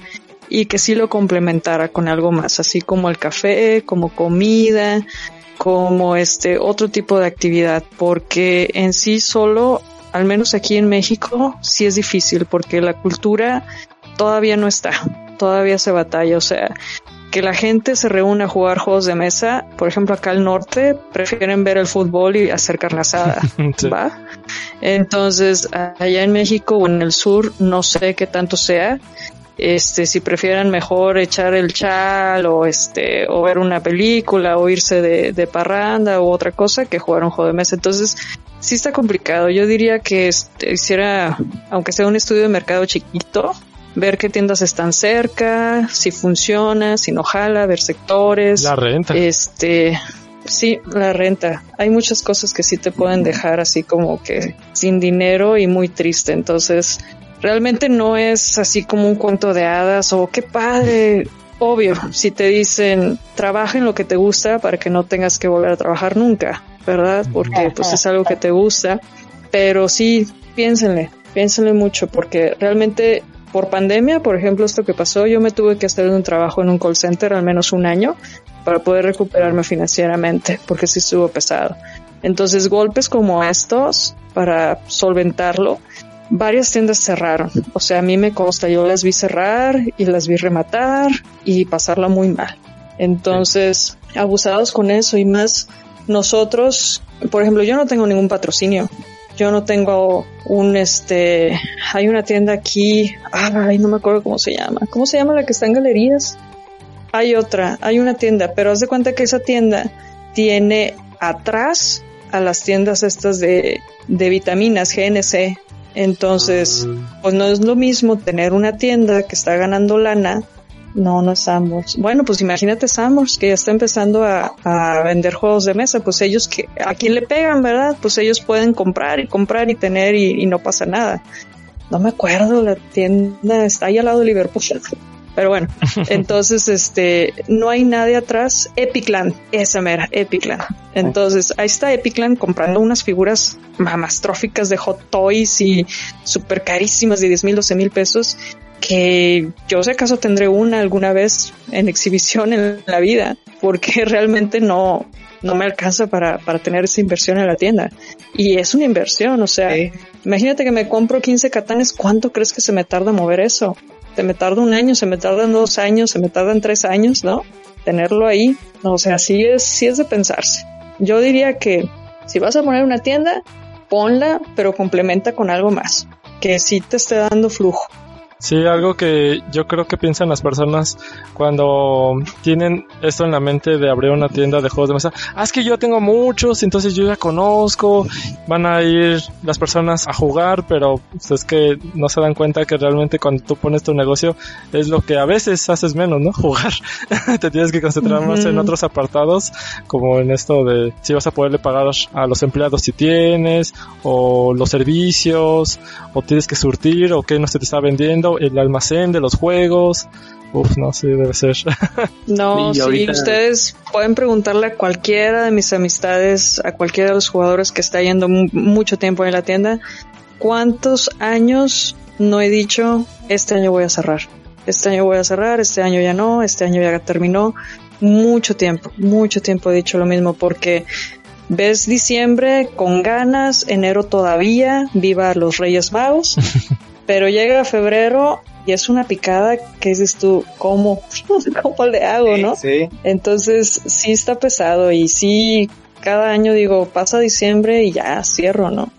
Speaker 5: y que sí lo complementara con algo más, así como el café, como comida, como este otro tipo de actividad, porque en sí solo, al menos aquí en México, sí es difícil, porque la cultura todavía no está, todavía se batalla, o sea, que la gente se reúna a jugar juegos de mesa, por ejemplo acá al norte, prefieren ver el fútbol y hacer carne asada,
Speaker 1: Sí.
Speaker 5: ¿va? Entonces, allá en México o en el sur, no sé qué tanto sea. Este, si prefieran mejor echar el chal o este, o ver una película o irse de, de parranda u otra cosa que jugar un juego de mesa. Entonces, sí está complicado. Yo diría que este, hiciera, aunque sea un estudio de mercado chiquito, ver qué tiendas están cerca, si funciona, si no jala, ver sectores.
Speaker 1: La renta.
Speaker 5: Este, sí, la renta. Hay muchas cosas que sí te pueden dejar así como que sin dinero y muy triste. Entonces, realmente no es así como un cuento de hadas o qué padre. Obvio, si te dicen trabaja en lo que te gusta para que no tengas que volver a trabajar nunca, ¿verdad? Porque pues es algo que te gusta. Pero sí, piénsenle, piénsenle mucho porque realmente por pandemia, por ejemplo, esto que pasó, yo me tuve que hacer un trabajo en un call center al menos un año para poder recuperarme financieramente, porque sí estuvo pesado. Entonces, golpes como estos, para solventarlo, varias tiendas cerraron. O sea, a mí me consta, yo las vi cerrar y las vi rematar y pasarla muy mal. Entonces, abusados con eso y más nosotros, por ejemplo, yo no tengo ningún patrocinio. Yo no tengo un este, hay una tienda aquí, ay, no me acuerdo cómo se llama. ¿Cómo se llama la que está en galerías? Hay otra, hay una tienda, pero haz de cuenta que esa tienda tiene atrás a las tiendas estas de, de vitaminas GNC. Entonces, pues no es lo mismo tener una tienda que está ganando lana No, no es Sambors. Bueno, pues imagínate Sambors, que ya está empezando a, a, vender juegos de mesa. Pues ellos, que ¿a quién le pegan, verdad? Pues ellos pueden comprar y comprar y tener y, y no pasa nada. No me acuerdo, la tienda está ahí al lado de Liverpool. Pero bueno, entonces este no hay nadie atrás. Epicland, esa mera, Epicland. Entonces ahí está Epicland comprando unas figuras mamastróficas de Hot Toys y súper carísimas de 10 mil, 12 mil pesos que yo si acaso tendré una alguna vez en exhibición en la vida, porque realmente no, no me alcanza para, para tener esa inversión en la tienda. Y es una inversión, o sea, sí. imagínate que me compro 15 catanes, ¿cuánto crees que se me tarda mover eso? Se me tarda un año, se me tarda en dos años, se me tarda en tres años, ¿no? Tenerlo ahí, o sea, sí es, sí es de pensarse. Yo diría que si vas a poner una tienda, ponla, pero complementa con algo más, que sí te esté dando flujo.
Speaker 1: Sí, algo que yo creo que piensan las personas cuando tienen esto en la mente de abrir una tienda de juegos de mesa. Ah, es que yo tengo muchos, entonces yo ya conozco, van a ir las personas a jugar, pero pues, es que no se dan cuenta que realmente cuando tú pones tu negocio es lo que a veces haces menos, ¿no? Jugar. Te tienes que concentrar más en otros apartados, como en esto de si vas a poderle pagar a los empleados si tienes, o los servicios, o tienes que surtir, o qué no se te está vendiendo el almacén de los juegos. Uf, no, sí, debe ser.
Speaker 5: No, sí, ahorita... ustedes pueden preguntarle a cualquiera de mis amistades, a cualquiera de los jugadores que está yendo mucho tiempo en la tienda, ¿cuántos años no he dicho, este año voy a cerrar? Este año voy a cerrar, este año ya no, este año ya terminó. Mucho tiempo, mucho tiempo he dicho lo mismo porque ves diciembre con ganas, enero todavía, viva los Reyes Magos. pero llega febrero y es una picada que dices tú, ¿cómo? ¿Cómo le hago, no?
Speaker 3: Sí.
Speaker 5: Entonces, sí está pesado y sí, cada año digo, pasa diciembre y ya cierro, ¿no?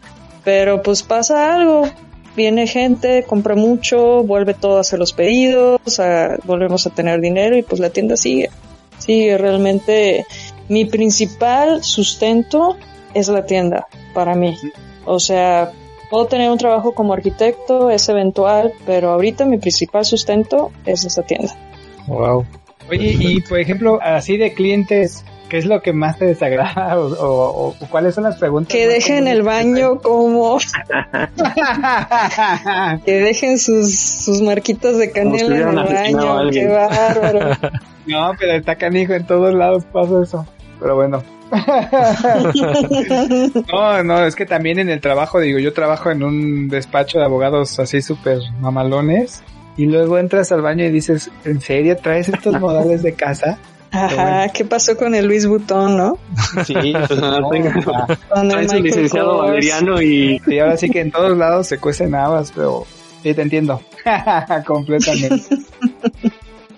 Speaker 5: Pero pues pasa algo, viene gente, compra mucho, vuelve todo a hacer los pedidos, a, volvemos a tener dinero y pues la tienda sigue. Sigue realmente mi principal sustento es la tienda para mí. O sea, Puedo tener un trabajo como arquitecto, es eventual, pero ahorita mi principal sustento es esa tienda.
Speaker 1: Wow.
Speaker 3: Oye, y por ejemplo, así de clientes, ¿qué es lo que más te desagrada o, o, o cuáles son las preguntas?
Speaker 5: Que dejen el baño como... que dejen sus, sus marquitas de canela en el baño, qué bárbaro.
Speaker 3: No, pero está canijo, en todos lados pasa eso. Pero bueno. no, no, es que también en el trabajo, digo, yo trabajo en un despacho de abogados así súper mamalones y luego entras al baño y dices, ¿en serio traes estos modales de casa?
Speaker 5: Ajá, bueno. ¿qué pasó con el Luis Butón, no?
Speaker 2: Sí, pues no, no, Traes el licenciado Kors. Valeriano y...
Speaker 3: Sí, ahora sí que en todos lados se cuecen habas, pero sí te entiendo, completamente.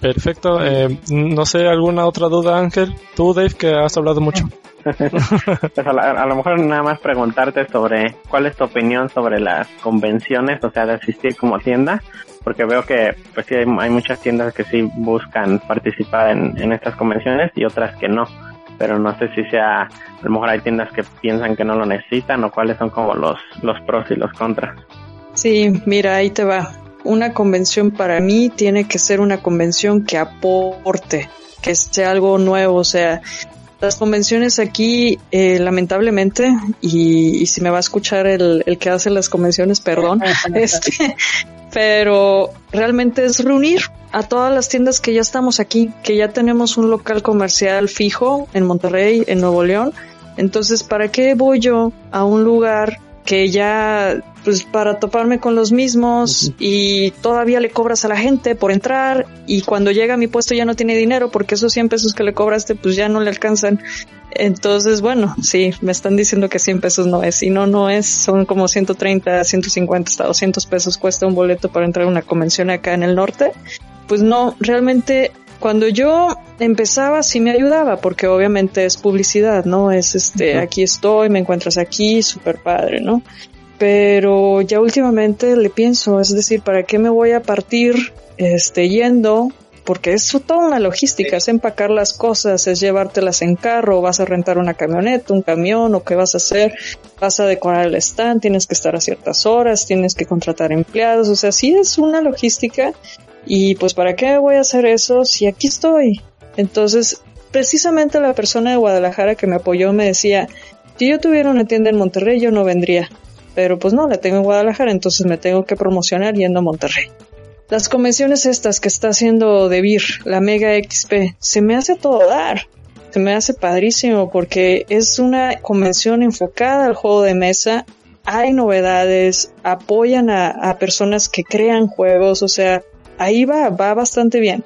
Speaker 1: Perfecto. Eh, no sé, ¿alguna otra duda, Ángel? Tú, Dave, que has hablado mucho.
Speaker 4: pues a, la, a, lo mejor nada más preguntarte sobre cuál es tu opinión sobre las convenciones, o sea, de asistir como tienda, porque veo que pues sí hay, hay muchas tiendas que sí buscan participar en, en, estas convenciones y otras que no, pero no sé si sea, a lo mejor hay tiendas que piensan que no lo necesitan o cuáles son como los, los pros y los contras.
Speaker 5: Sí, mira, ahí te va una convención para mí tiene que ser una convención que aporte, que sea algo nuevo, o sea, las convenciones aquí, eh, lamentablemente, y, y, si me va a escuchar el, el que hace las convenciones, perdón, este, pero realmente es reunir a todas las tiendas que ya estamos aquí, que ya tenemos un local comercial fijo en Monterrey, en Nuevo León. Entonces, ¿para qué voy yo a un lugar que ya pues para toparme con los mismos uh -huh. y todavía le cobras a la gente por entrar y cuando llega a mi puesto ya no tiene dinero porque esos 100 pesos que le cobraste pues ya no le alcanzan. Entonces, bueno, sí, me están diciendo que 100 pesos no es y no, no es, son como 130, 150 hasta 200 pesos cuesta un boleto para entrar a una convención acá en el norte. Pues no, realmente cuando yo empezaba sí me ayudaba porque obviamente es publicidad, ¿no? Es este, uh -huh. aquí estoy, me encuentras aquí, súper padre, ¿no? Pero ya últimamente le pienso, es decir, ¿para qué me voy a partir este yendo? Porque es toda una logística, es empacar las cosas, es llevártelas en carro, vas a rentar una camioneta, un camión, o qué vas a hacer, vas a decorar el stand, tienes que estar a ciertas horas, tienes que contratar empleados, o sea, sí es una logística Y pues, ¿para qué voy a hacer eso si aquí estoy? Entonces, precisamente la persona de Guadalajara que me apoyó me decía, si yo tuviera una tienda en Monterrey, yo no vendría. Pero pues no, la tengo en Guadalajara, entonces me tengo que promocionar yendo a Monterrey. Las convenciones estas que está haciendo DeVir, la Mega XP, se me hace todo dar. Se me hace padrísimo porque es una convención enfocada al juego de mesa. Hay novedades, apoyan a, a personas que crean juegos, o sea, ahí va, va bastante bien.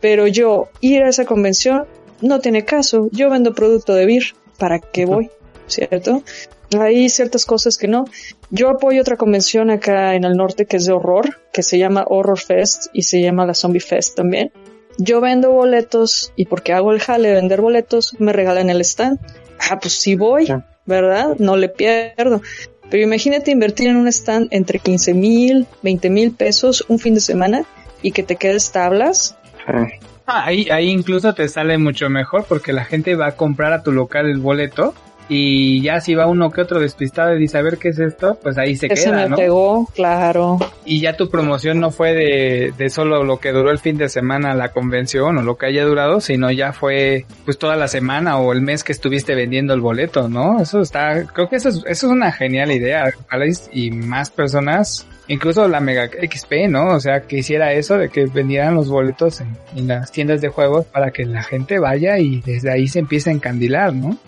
Speaker 5: Pero yo ir a esa convención no tiene caso. Yo vendo producto de BIR. ¿Para qué voy? ¿Cierto? Hay ciertas cosas que no. Yo apoyo otra convención acá en el norte que es de horror, que se llama Horror Fest y se llama la Zombie Fest también. Yo vendo boletos y porque hago el jale de vender boletos, me regalan el stand. Ah, pues sí voy, ¿verdad? No le pierdo. Pero imagínate invertir en un stand entre 15 mil, 20 mil pesos un fin de semana y que te quedes tablas.
Speaker 3: Ah, ahí, ahí incluso te sale mucho mejor porque la gente va a comprar a tu local el boleto y ya si va uno que otro despistado y dice a ver qué es esto, pues ahí se
Speaker 5: Ese
Speaker 3: queda,
Speaker 5: me
Speaker 3: ¿no?
Speaker 5: pegó, claro.
Speaker 3: Y ya tu promoción no fue de, de solo lo que duró el fin de semana la convención o lo que haya durado, sino ya fue pues toda la semana o el mes que estuviste vendiendo el boleto, ¿no? Eso está, creo que eso es, eso es una genial idea, y- y más personas, incluso la Mega XP, ¿no? O sea, que hiciera eso de que vendieran los boletos en, en las tiendas de juegos para que la gente vaya y desde ahí se empiece a encandilar, ¿no?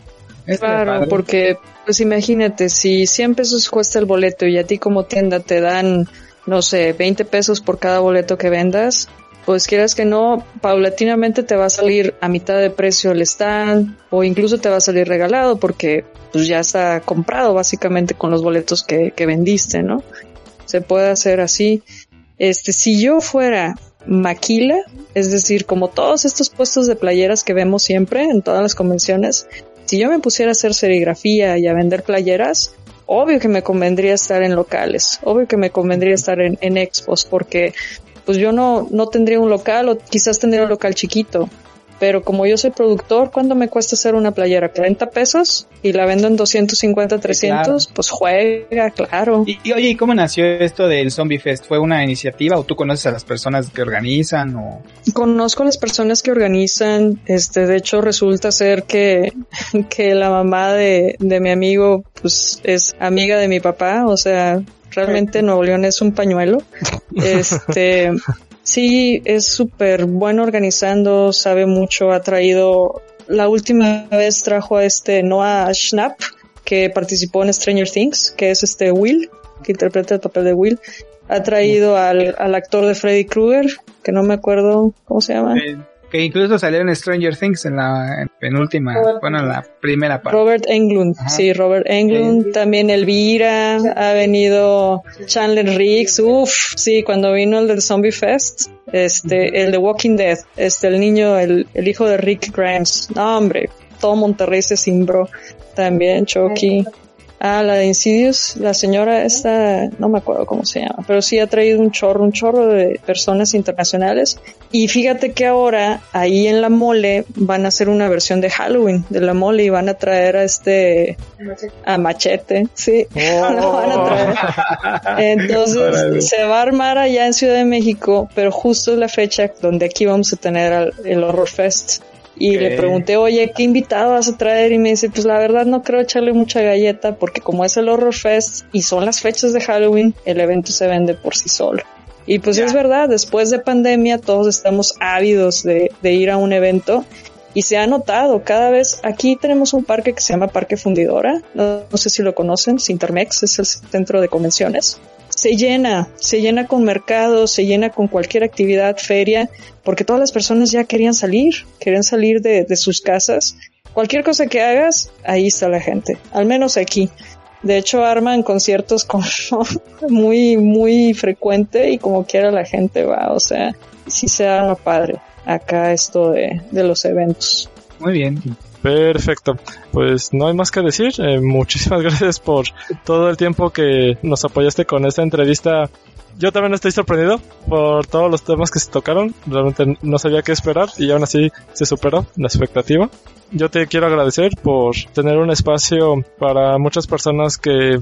Speaker 3: Está
Speaker 5: Claro, porque pues imagínate, si 100 pesos cuesta el boleto y a ti como tienda te dan, no sé, 20 pesos por cada boleto que vendas, pues quieras que no, paulatinamente te va a salir a mitad de precio el stand o incluso te va a salir regalado porque pues ya está comprado básicamente con los boletos que, que vendiste, ¿no? Se puede hacer así. Este, si yo fuera maquila, es decir, como todos estos puestos de playeras que vemos siempre en todas las convenciones, si yo me pusiera a hacer serigrafía y a vender playeras, obvio que me convendría estar en locales, obvio que me convendría estar en, en expos, porque pues yo no, no tendría un local o quizás tendría un local chiquito. Pero como yo soy productor, ¿cuánto me cuesta hacer una playera? ¿40 pesos? Y la vendo en 250, 300, pues juega, claro.
Speaker 3: Y, y, oye, ¿y cómo nació esto del Zombie Fest? ¿Fue una iniciativa o tú conoces a las personas que organizan o...?
Speaker 5: Conozco a las personas que organizan, este, de hecho resulta ser que, que la mamá de, de mi amigo, pues, es amiga de mi papá, o sea, realmente Nuevo León es un pañuelo. Este, sí, es súper bueno organizando, sabe mucho, ha traído, la última vez trajo a este Noah Schnapp, que participó en Stranger Things, que es este Will, que interpreta el papel de Will. Ha traído al, al actor de Freddy Krueger, que no me acuerdo cómo se llama.
Speaker 3: Que incluso salieron en Stranger Things en la en penúltima, bueno, en la primera parte.
Speaker 5: Robert Englund,
Speaker 3: Ajá.
Speaker 5: sí, Robert Englund, también Elvira, ha venido Chandler Riggs, uff, sí, cuando vino el del Zombie Fest, este, el de Walking Dead, este, el niño, el, el hijo de Rick Grimes, no hombre, todo Monterrey se cimbró, también Chucky. Ah, la de Insidious, la señora esta, no me acuerdo cómo se llama, pero sí ha traído un chorro, un chorro de personas internacionales. Y fíjate que ahora ahí en la mole van a hacer una versión de Halloween de la mole y van a traer a este, a Machete, sí, lo van a traer. Entonces se va a armar allá en Ciudad de México, pero justo es la fecha donde aquí vamos a tener el Horror Fest. Y le pregunté, oye, ¿qué invitado vas a traer? Y me dice, pues la verdad no creo echarle mucha galleta porque como es el Horror Fest y son las fechas de Halloween, el evento se vende por sí solo. Y pues es verdad, después de pandemia todos estamos ávidos de, de ir a un evento y se ha notado cada vez, aquí tenemos un parque que se llama Parque Fundidora, no, no sé si lo conocen, Sintermex es el centro de convenciones. Se llena, se llena con mercados, se llena con cualquier actividad, feria, porque todas las personas ya querían salir, querían salir de, sus casas. Cualquier cosa que hagas, ahí está la gente, al menos aquí. De hecho, arman conciertos muy, muy frecuente y como quiera la gente va, o sea, sí se arma padre acá esto de, de los eventos.
Speaker 3: Muy bien.
Speaker 1: Perfecto. Pues no hay más que decir. Eh, muchísimas gracias por todo el tiempo que nos apoyaste con esta entrevista. Yo también estoy sorprendido por todos los temas que se tocaron. Realmente no sabía qué esperar y aún así se superó la expectativa. Yo te quiero agradecer por tener un espacio para muchas personas que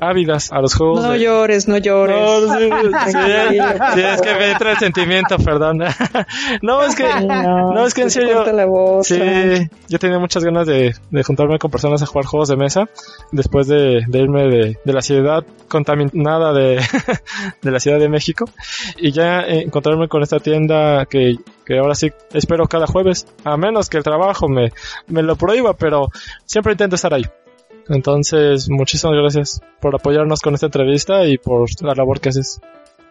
Speaker 1: ávidas a los juegos.
Speaker 5: No
Speaker 1: de-
Speaker 5: llores, no llores.
Speaker 1: No, sí, sí, sí, es que me entra el sentimiento, perdón. No, es que,
Speaker 5: No,
Speaker 1: no, es que en serio,
Speaker 5: la voz,
Speaker 1: sí, yo tenía muchas ganas de, de juntarme con personas a jugar juegos de mesa después de, de irme de, de la ciudad contaminada de, de la Ciudad de México y ya encontrarme con esta tienda que, que ahora sí espero cada jueves, a menos que el trabajo me, me lo prohíba, pero siempre intento estar ahí. Entonces, muchísimas gracias por apoyarnos con esta entrevista y por la labor que haces.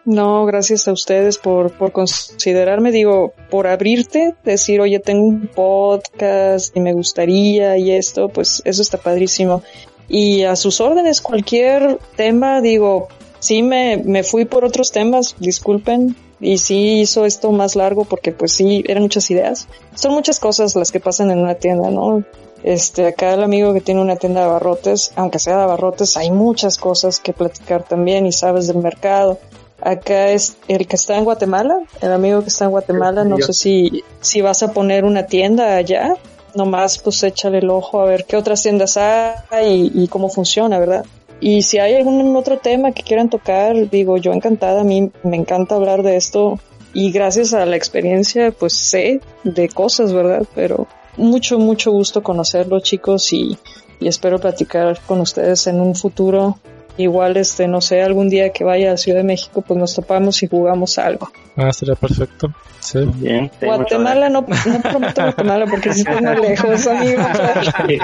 Speaker 5: No, gracias a ustedes por, por considerarme, digo, por abrirte, decir, oye, tengo un podcast y me gustaría y esto, pues eso está padrísimo. Y a sus órdenes, cualquier tema, digo, sí me, me fui por otros temas, disculpen, y sí hizo esto más largo porque pues sí, eran muchas ideas. Son muchas cosas las que pasan en una tienda, ¿no? Este, acá el amigo que tiene una tienda de abarrotes, aunque sea de abarrotes, hay muchas cosas que platicar también y sabes del mercado. Acá es el que está en Guatemala, el amigo que está en Guatemala, no sé si, si vas a poner una tienda allá, nomás pues échale el ojo a ver qué otras tiendas hay y, y cómo funciona, ¿verdad? Y si hay algún otro tema que quieran tocar, digo, yo encantada, a mí me encanta hablar de esto y gracias a la experiencia pues sé de cosas, ¿verdad? Pero mucho, mucho gusto conocerlos chicos y, y espero platicar con ustedes en un futuro. Igual, este, no sé, algún día que vaya a Ciudad de México, pues nos topamos y jugamos algo.
Speaker 1: Ah, sería perfecto. Sí.
Speaker 4: Bien,
Speaker 5: Guatemala, no, no prometo Guatemala porque sí está muy lejos, amigo. Sí.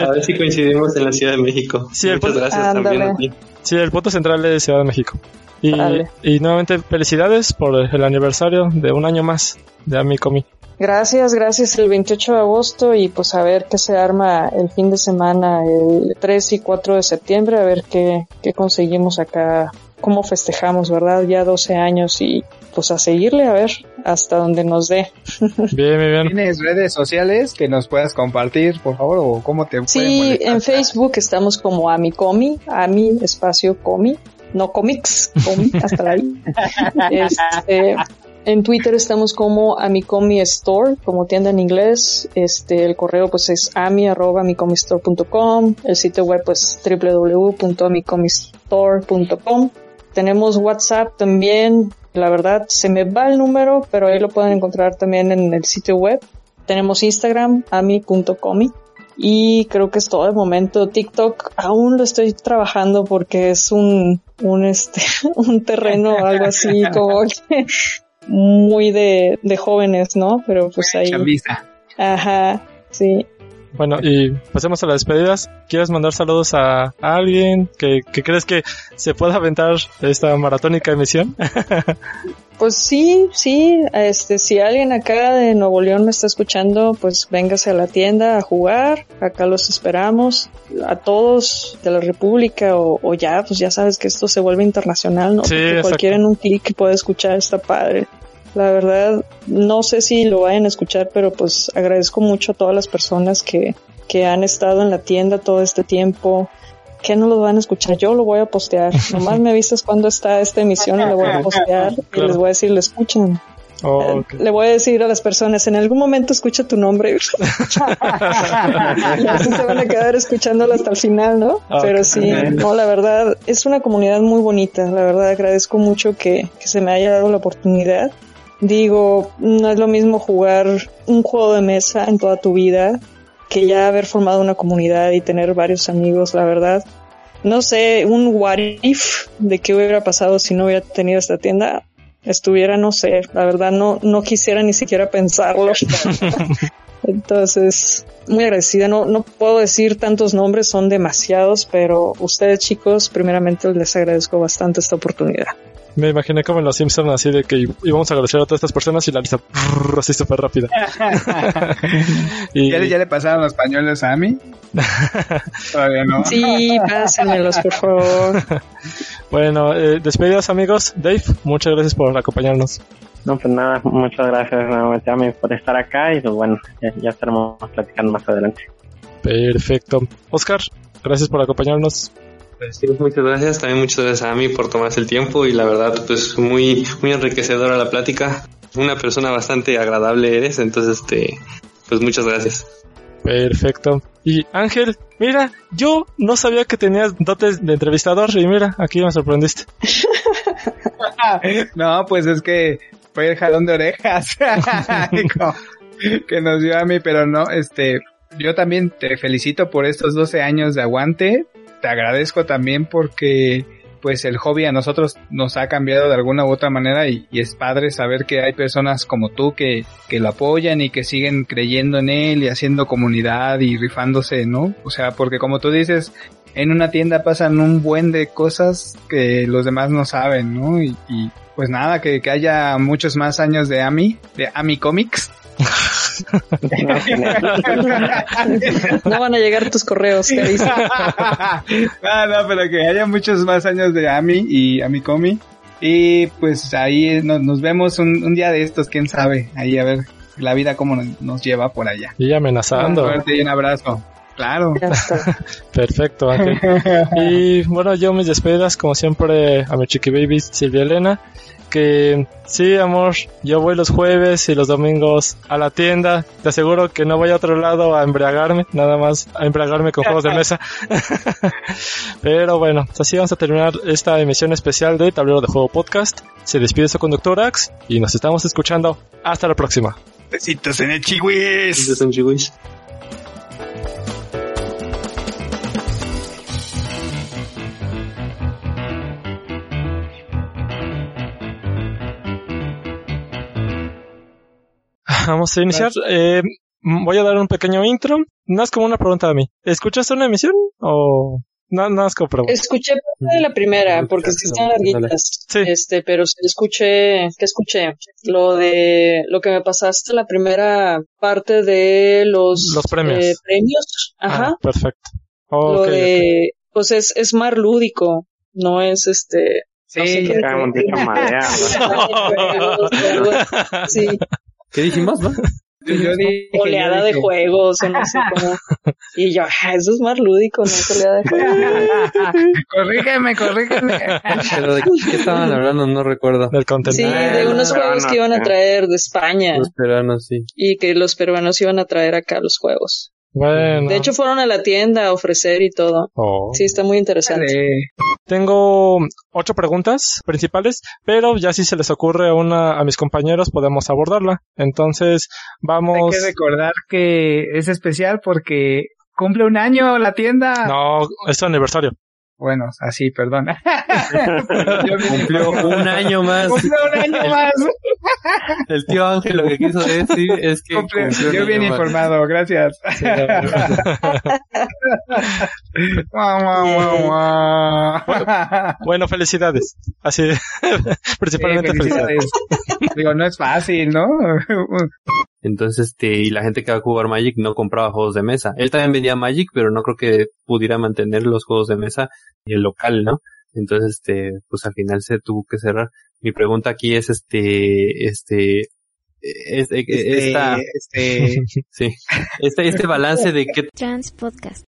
Speaker 2: A ver si coincidimos en la Ciudad de México.
Speaker 1: Sí, el
Speaker 2: Muchas
Speaker 1: punto-
Speaker 2: gracias
Speaker 5: Ándale.
Speaker 2: también a ti.
Speaker 1: Sí, el punto central es Ciudad de México. Y,
Speaker 5: Dale.
Speaker 1: y nuevamente felicidades por el aniversario de un año más de Amicomi.
Speaker 5: Gracias, gracias. El 28 de agosto y pues a ver qué se arma el fin de semana, el 3 y 4 de septiembre, a ver qué, qué conseguimos acá, cómo festejamos, ¿verdad? Ya 12 años y pues a seguirle a ver hasta donde nos dé.
Speaker 1: Bien, bien, bien.
Speaker 3: ¿Tienes redes sociales que nos puedas compartir, por favor, o cómo te
Speaker 5: Sí, en Facebook estamos como Amicomi, Ami espacio Comi, no comics, Comi, hasta ahí. Este, en Twitter estamos como Amicomi Store, como tienda en inglés. Este, el correo pues es ami arroba amicomistore.com. El sitio web pues www.amicomistore.com. Tenemos WhatsApp también. La verdad se me va el número, pero ahí lo pueden encontrar también en el sitio web. Tenemos Instagram, ami.comi. Y creo que es todo de momento. TikTok aún lo estoy trabajando porque es un, un este, un terreno, algo así como que muy de, de jóvenes, ¿no? Pero pues ahí. Ajá, sí.
Speaker 1: Bueno, y pasemos a las despedidas. ¿Quieres mandar saludos a, alguien que, que crees que se pueda aventar esta maratónica emisión?
Speaker 5: Pues sí, sí, este, si alguien acá de Nuevo León me está escuchando, pues véngase a la tienda a jugar, acá los esperamos, a todos de la República o, o ya, pues ya sabes que esto se vuelve internacional, ¿no?
Speaker 1: Sí,
Speaker 5: Porque cualquiera en un clic puede escuchar esta padre. La verdad, no sé si lo vayan a escuchar, pero pues agradezco mucho a todas las personas que, que han estado en la tienda todo este tiempo, que no lo van a escuchar, yo lo voy a postear. Nomás me avisas cuando está esta emisión y lo voy a postear y les voy a decir, lo escuchan.
Speaker 1: Oh,
Speaker 5: Eh. Le voy a decir a las personas, en algún momento escucha tu nombre. y así se van a quedar escuchándolo hasta el final, ¿no? Pero sí, no, la verdad, es una comunidad muy bonita. La verdad, agradezco mucho que, que se me haya dado la oportunidad. Digo, no es lo mismo jugar un juego de mesa en toda tu vida que ya haber formado una comunidad y tener varios amigos, la verdad. No sé, un what if de qué hubiera pasado si no hubiera tenido esta tienda. Estuviera, no sé, la verdad no, no quisiera ni siquiera pensarlo. Entonces, muy agradecida. No, no puedo decir tantos nombres, son demasiados, pero ustedes chicos, primeramente les agradezco bastante esta oportunidad.
Speaker 1: Me imaginé como en los Simpsons así de que íbamos a agradecer a todas estas personas y la lista brrr, así súper rápida. y,
Speaker 3: ¿Ya, ya le pasaron los pañuelos a mí? Todavía no.
Speaker 5: Sí, pásenmelos, por favor.
Speaker 1: bueno, eh, despedidas amigos. Dave, muchas gracias por acompañarnos.
Speaker 4: No, pues nada, muchas gracias nuevamente a mí por estar acá y pues bueno, ya, ya estaremos platicando más adelante.
Speaker 1: Perfecto. Oscar, gracias por acompañarnos.
Speaker 2: Pues sí, muchas gracias. También muchas gracias a mí por tomarse el tiempo y la verdad, pues muy, muy enriquecedora la plática. Una persona bastante agradable eres, entonces, este, pues muchas gracias.
Speaker 1: Perfecto. Y Ángel, mira, yo no sabía que tenías dotes de entrevistador y mira, aquí me sorprendiste.
Speaker 3: no, pues es que fue el jalón de orejas que nos dio a mí, pero no, este, yo también te felicito por estos 12 años de aguante. Te agradezco también porque pues el hobby a nosotros nos ha cambiado de alguna u otra manera y, es padre saber que hay personas como tú que, que lo apoyan y que siguen creyendo en él y haciendo comunidad y rifándose, ¿no? O sea, porque como tú dices, en una tienda pasan un buen de cosas que los demás no saben, ¿no? Y, y pues nada, que, que haya muchos más años de AMI, de AMI Comics.
Speaker 5: no van a llegar tus correos, ¿qué dices?
Speaker 3: no, no, pero que haya muchos más años de Ami y Amikomi. Y pues ahí nos, vemos un, día de estos, quién sabe. Ahí a ver la vida cómo nos lleva por allá.
Speaker 1: Y amenazando.
Speaker 3: Un fuerte y un abrazo. Claro.
Speaker 1: Perfecto, Ángel. Y bueno, yo mis despedidas, como siempre, a mi chiqui baby Silvia Elena que sí, amor, yo voy los jueves y los domingos a la tienda. Te aseguro que no voy a otro lado a embriagarme, nada más a embriagarme con juegos de mesa. Pero bueno, así vamos a terminar esta emisión especial de Tablero de Juego Podcast. Se despide su conductor Ax y nos estamos escuchando. Hasta la próxima.
Speaker 3: Besitos en el chihuis.
Speaker 2: Besitos en el
Speaker 1: Vamos a iniciar. Eh, voy a dar un pequeño intro. Nada más como una pregunta a mí. ¿Escuchaste una emisión o nada más como pregunta?
Speaker 5: Escuché parte de la primera porque sí están larguitas. Sí. Este, pero escuché, ¿qué escuché? Lo de lo que me pasaste la primera parte de los,
Speaker 1: los premios.
Speaker 5: Eh, premios. Ah, Ajá.
Speaker 1: perfecto.
Speaker 5: lo de, pues es, es más lúdico, no es este.
Speaker 4: Sí, no sé
Speaker 5: sí.
Speaker 2: ¿Qué dijimos, no?
Speaker 5: Yo dije, oleada de juegos, o no sé cómo. Y yo, ah, eso es más lúdico, no es oleada de juegos.
Speaker 3: corrígeme, corrígeme.
Speaker 2: Pero de qué estaban hablando, no recuerdo.
Speaker 1: Del contenido.
Speaker 5: Sí, de unos juegos que iban a traer de España.
Speaker 2: Los peruanos, sí.
Speaker 5: Y que los peruanos iban a traer acá los juegos.
Speaker 1: Bueno.
Speaker 5: De hecho, fueron a la tienda a ofrecer y todo.
Speaker 1: Oh.
Speaker 5: Sí, está muy interesante.
Speaker 1: Tengo ocho preguntas principales, pero ya si se les ocurre una a mis compañeros podemos abordarla. Entonces, vamos.
Speaker 3: Hay que recordar que es especial porque cumple un año la tienda.
Speaker 1: No, es su aniversario.
Speaker 3: Bueno, así, perdón.
Speaker 2: Cumplió un año más.
Speaker 3: Cumplió un año más.
Speaker 2: El tío Ángel lo que quiso decir es que...
Speaker 3: Cumplió, yo bien informado, gracias.
Speaker 1: bueno, felicidades. Así, principalmente felicidades.
Speaker 3: Digo, no es fácil, ¿no?
Speaker 2: Entonces, este, y la gente que va a jugar Magic no compraba juegos de mesa. Él también vendía Magic, pero no creo que pudiera mantener los juegos de mesa y el local, ¿no? Entonces, este, pues al final se tuvo que cerrar. Mi pregunta aquí es, este, este, este, esta,
Speaker 3: este,
Speaker 2: sí, este, este balance de qué
Speaker 6: Trans Podcast.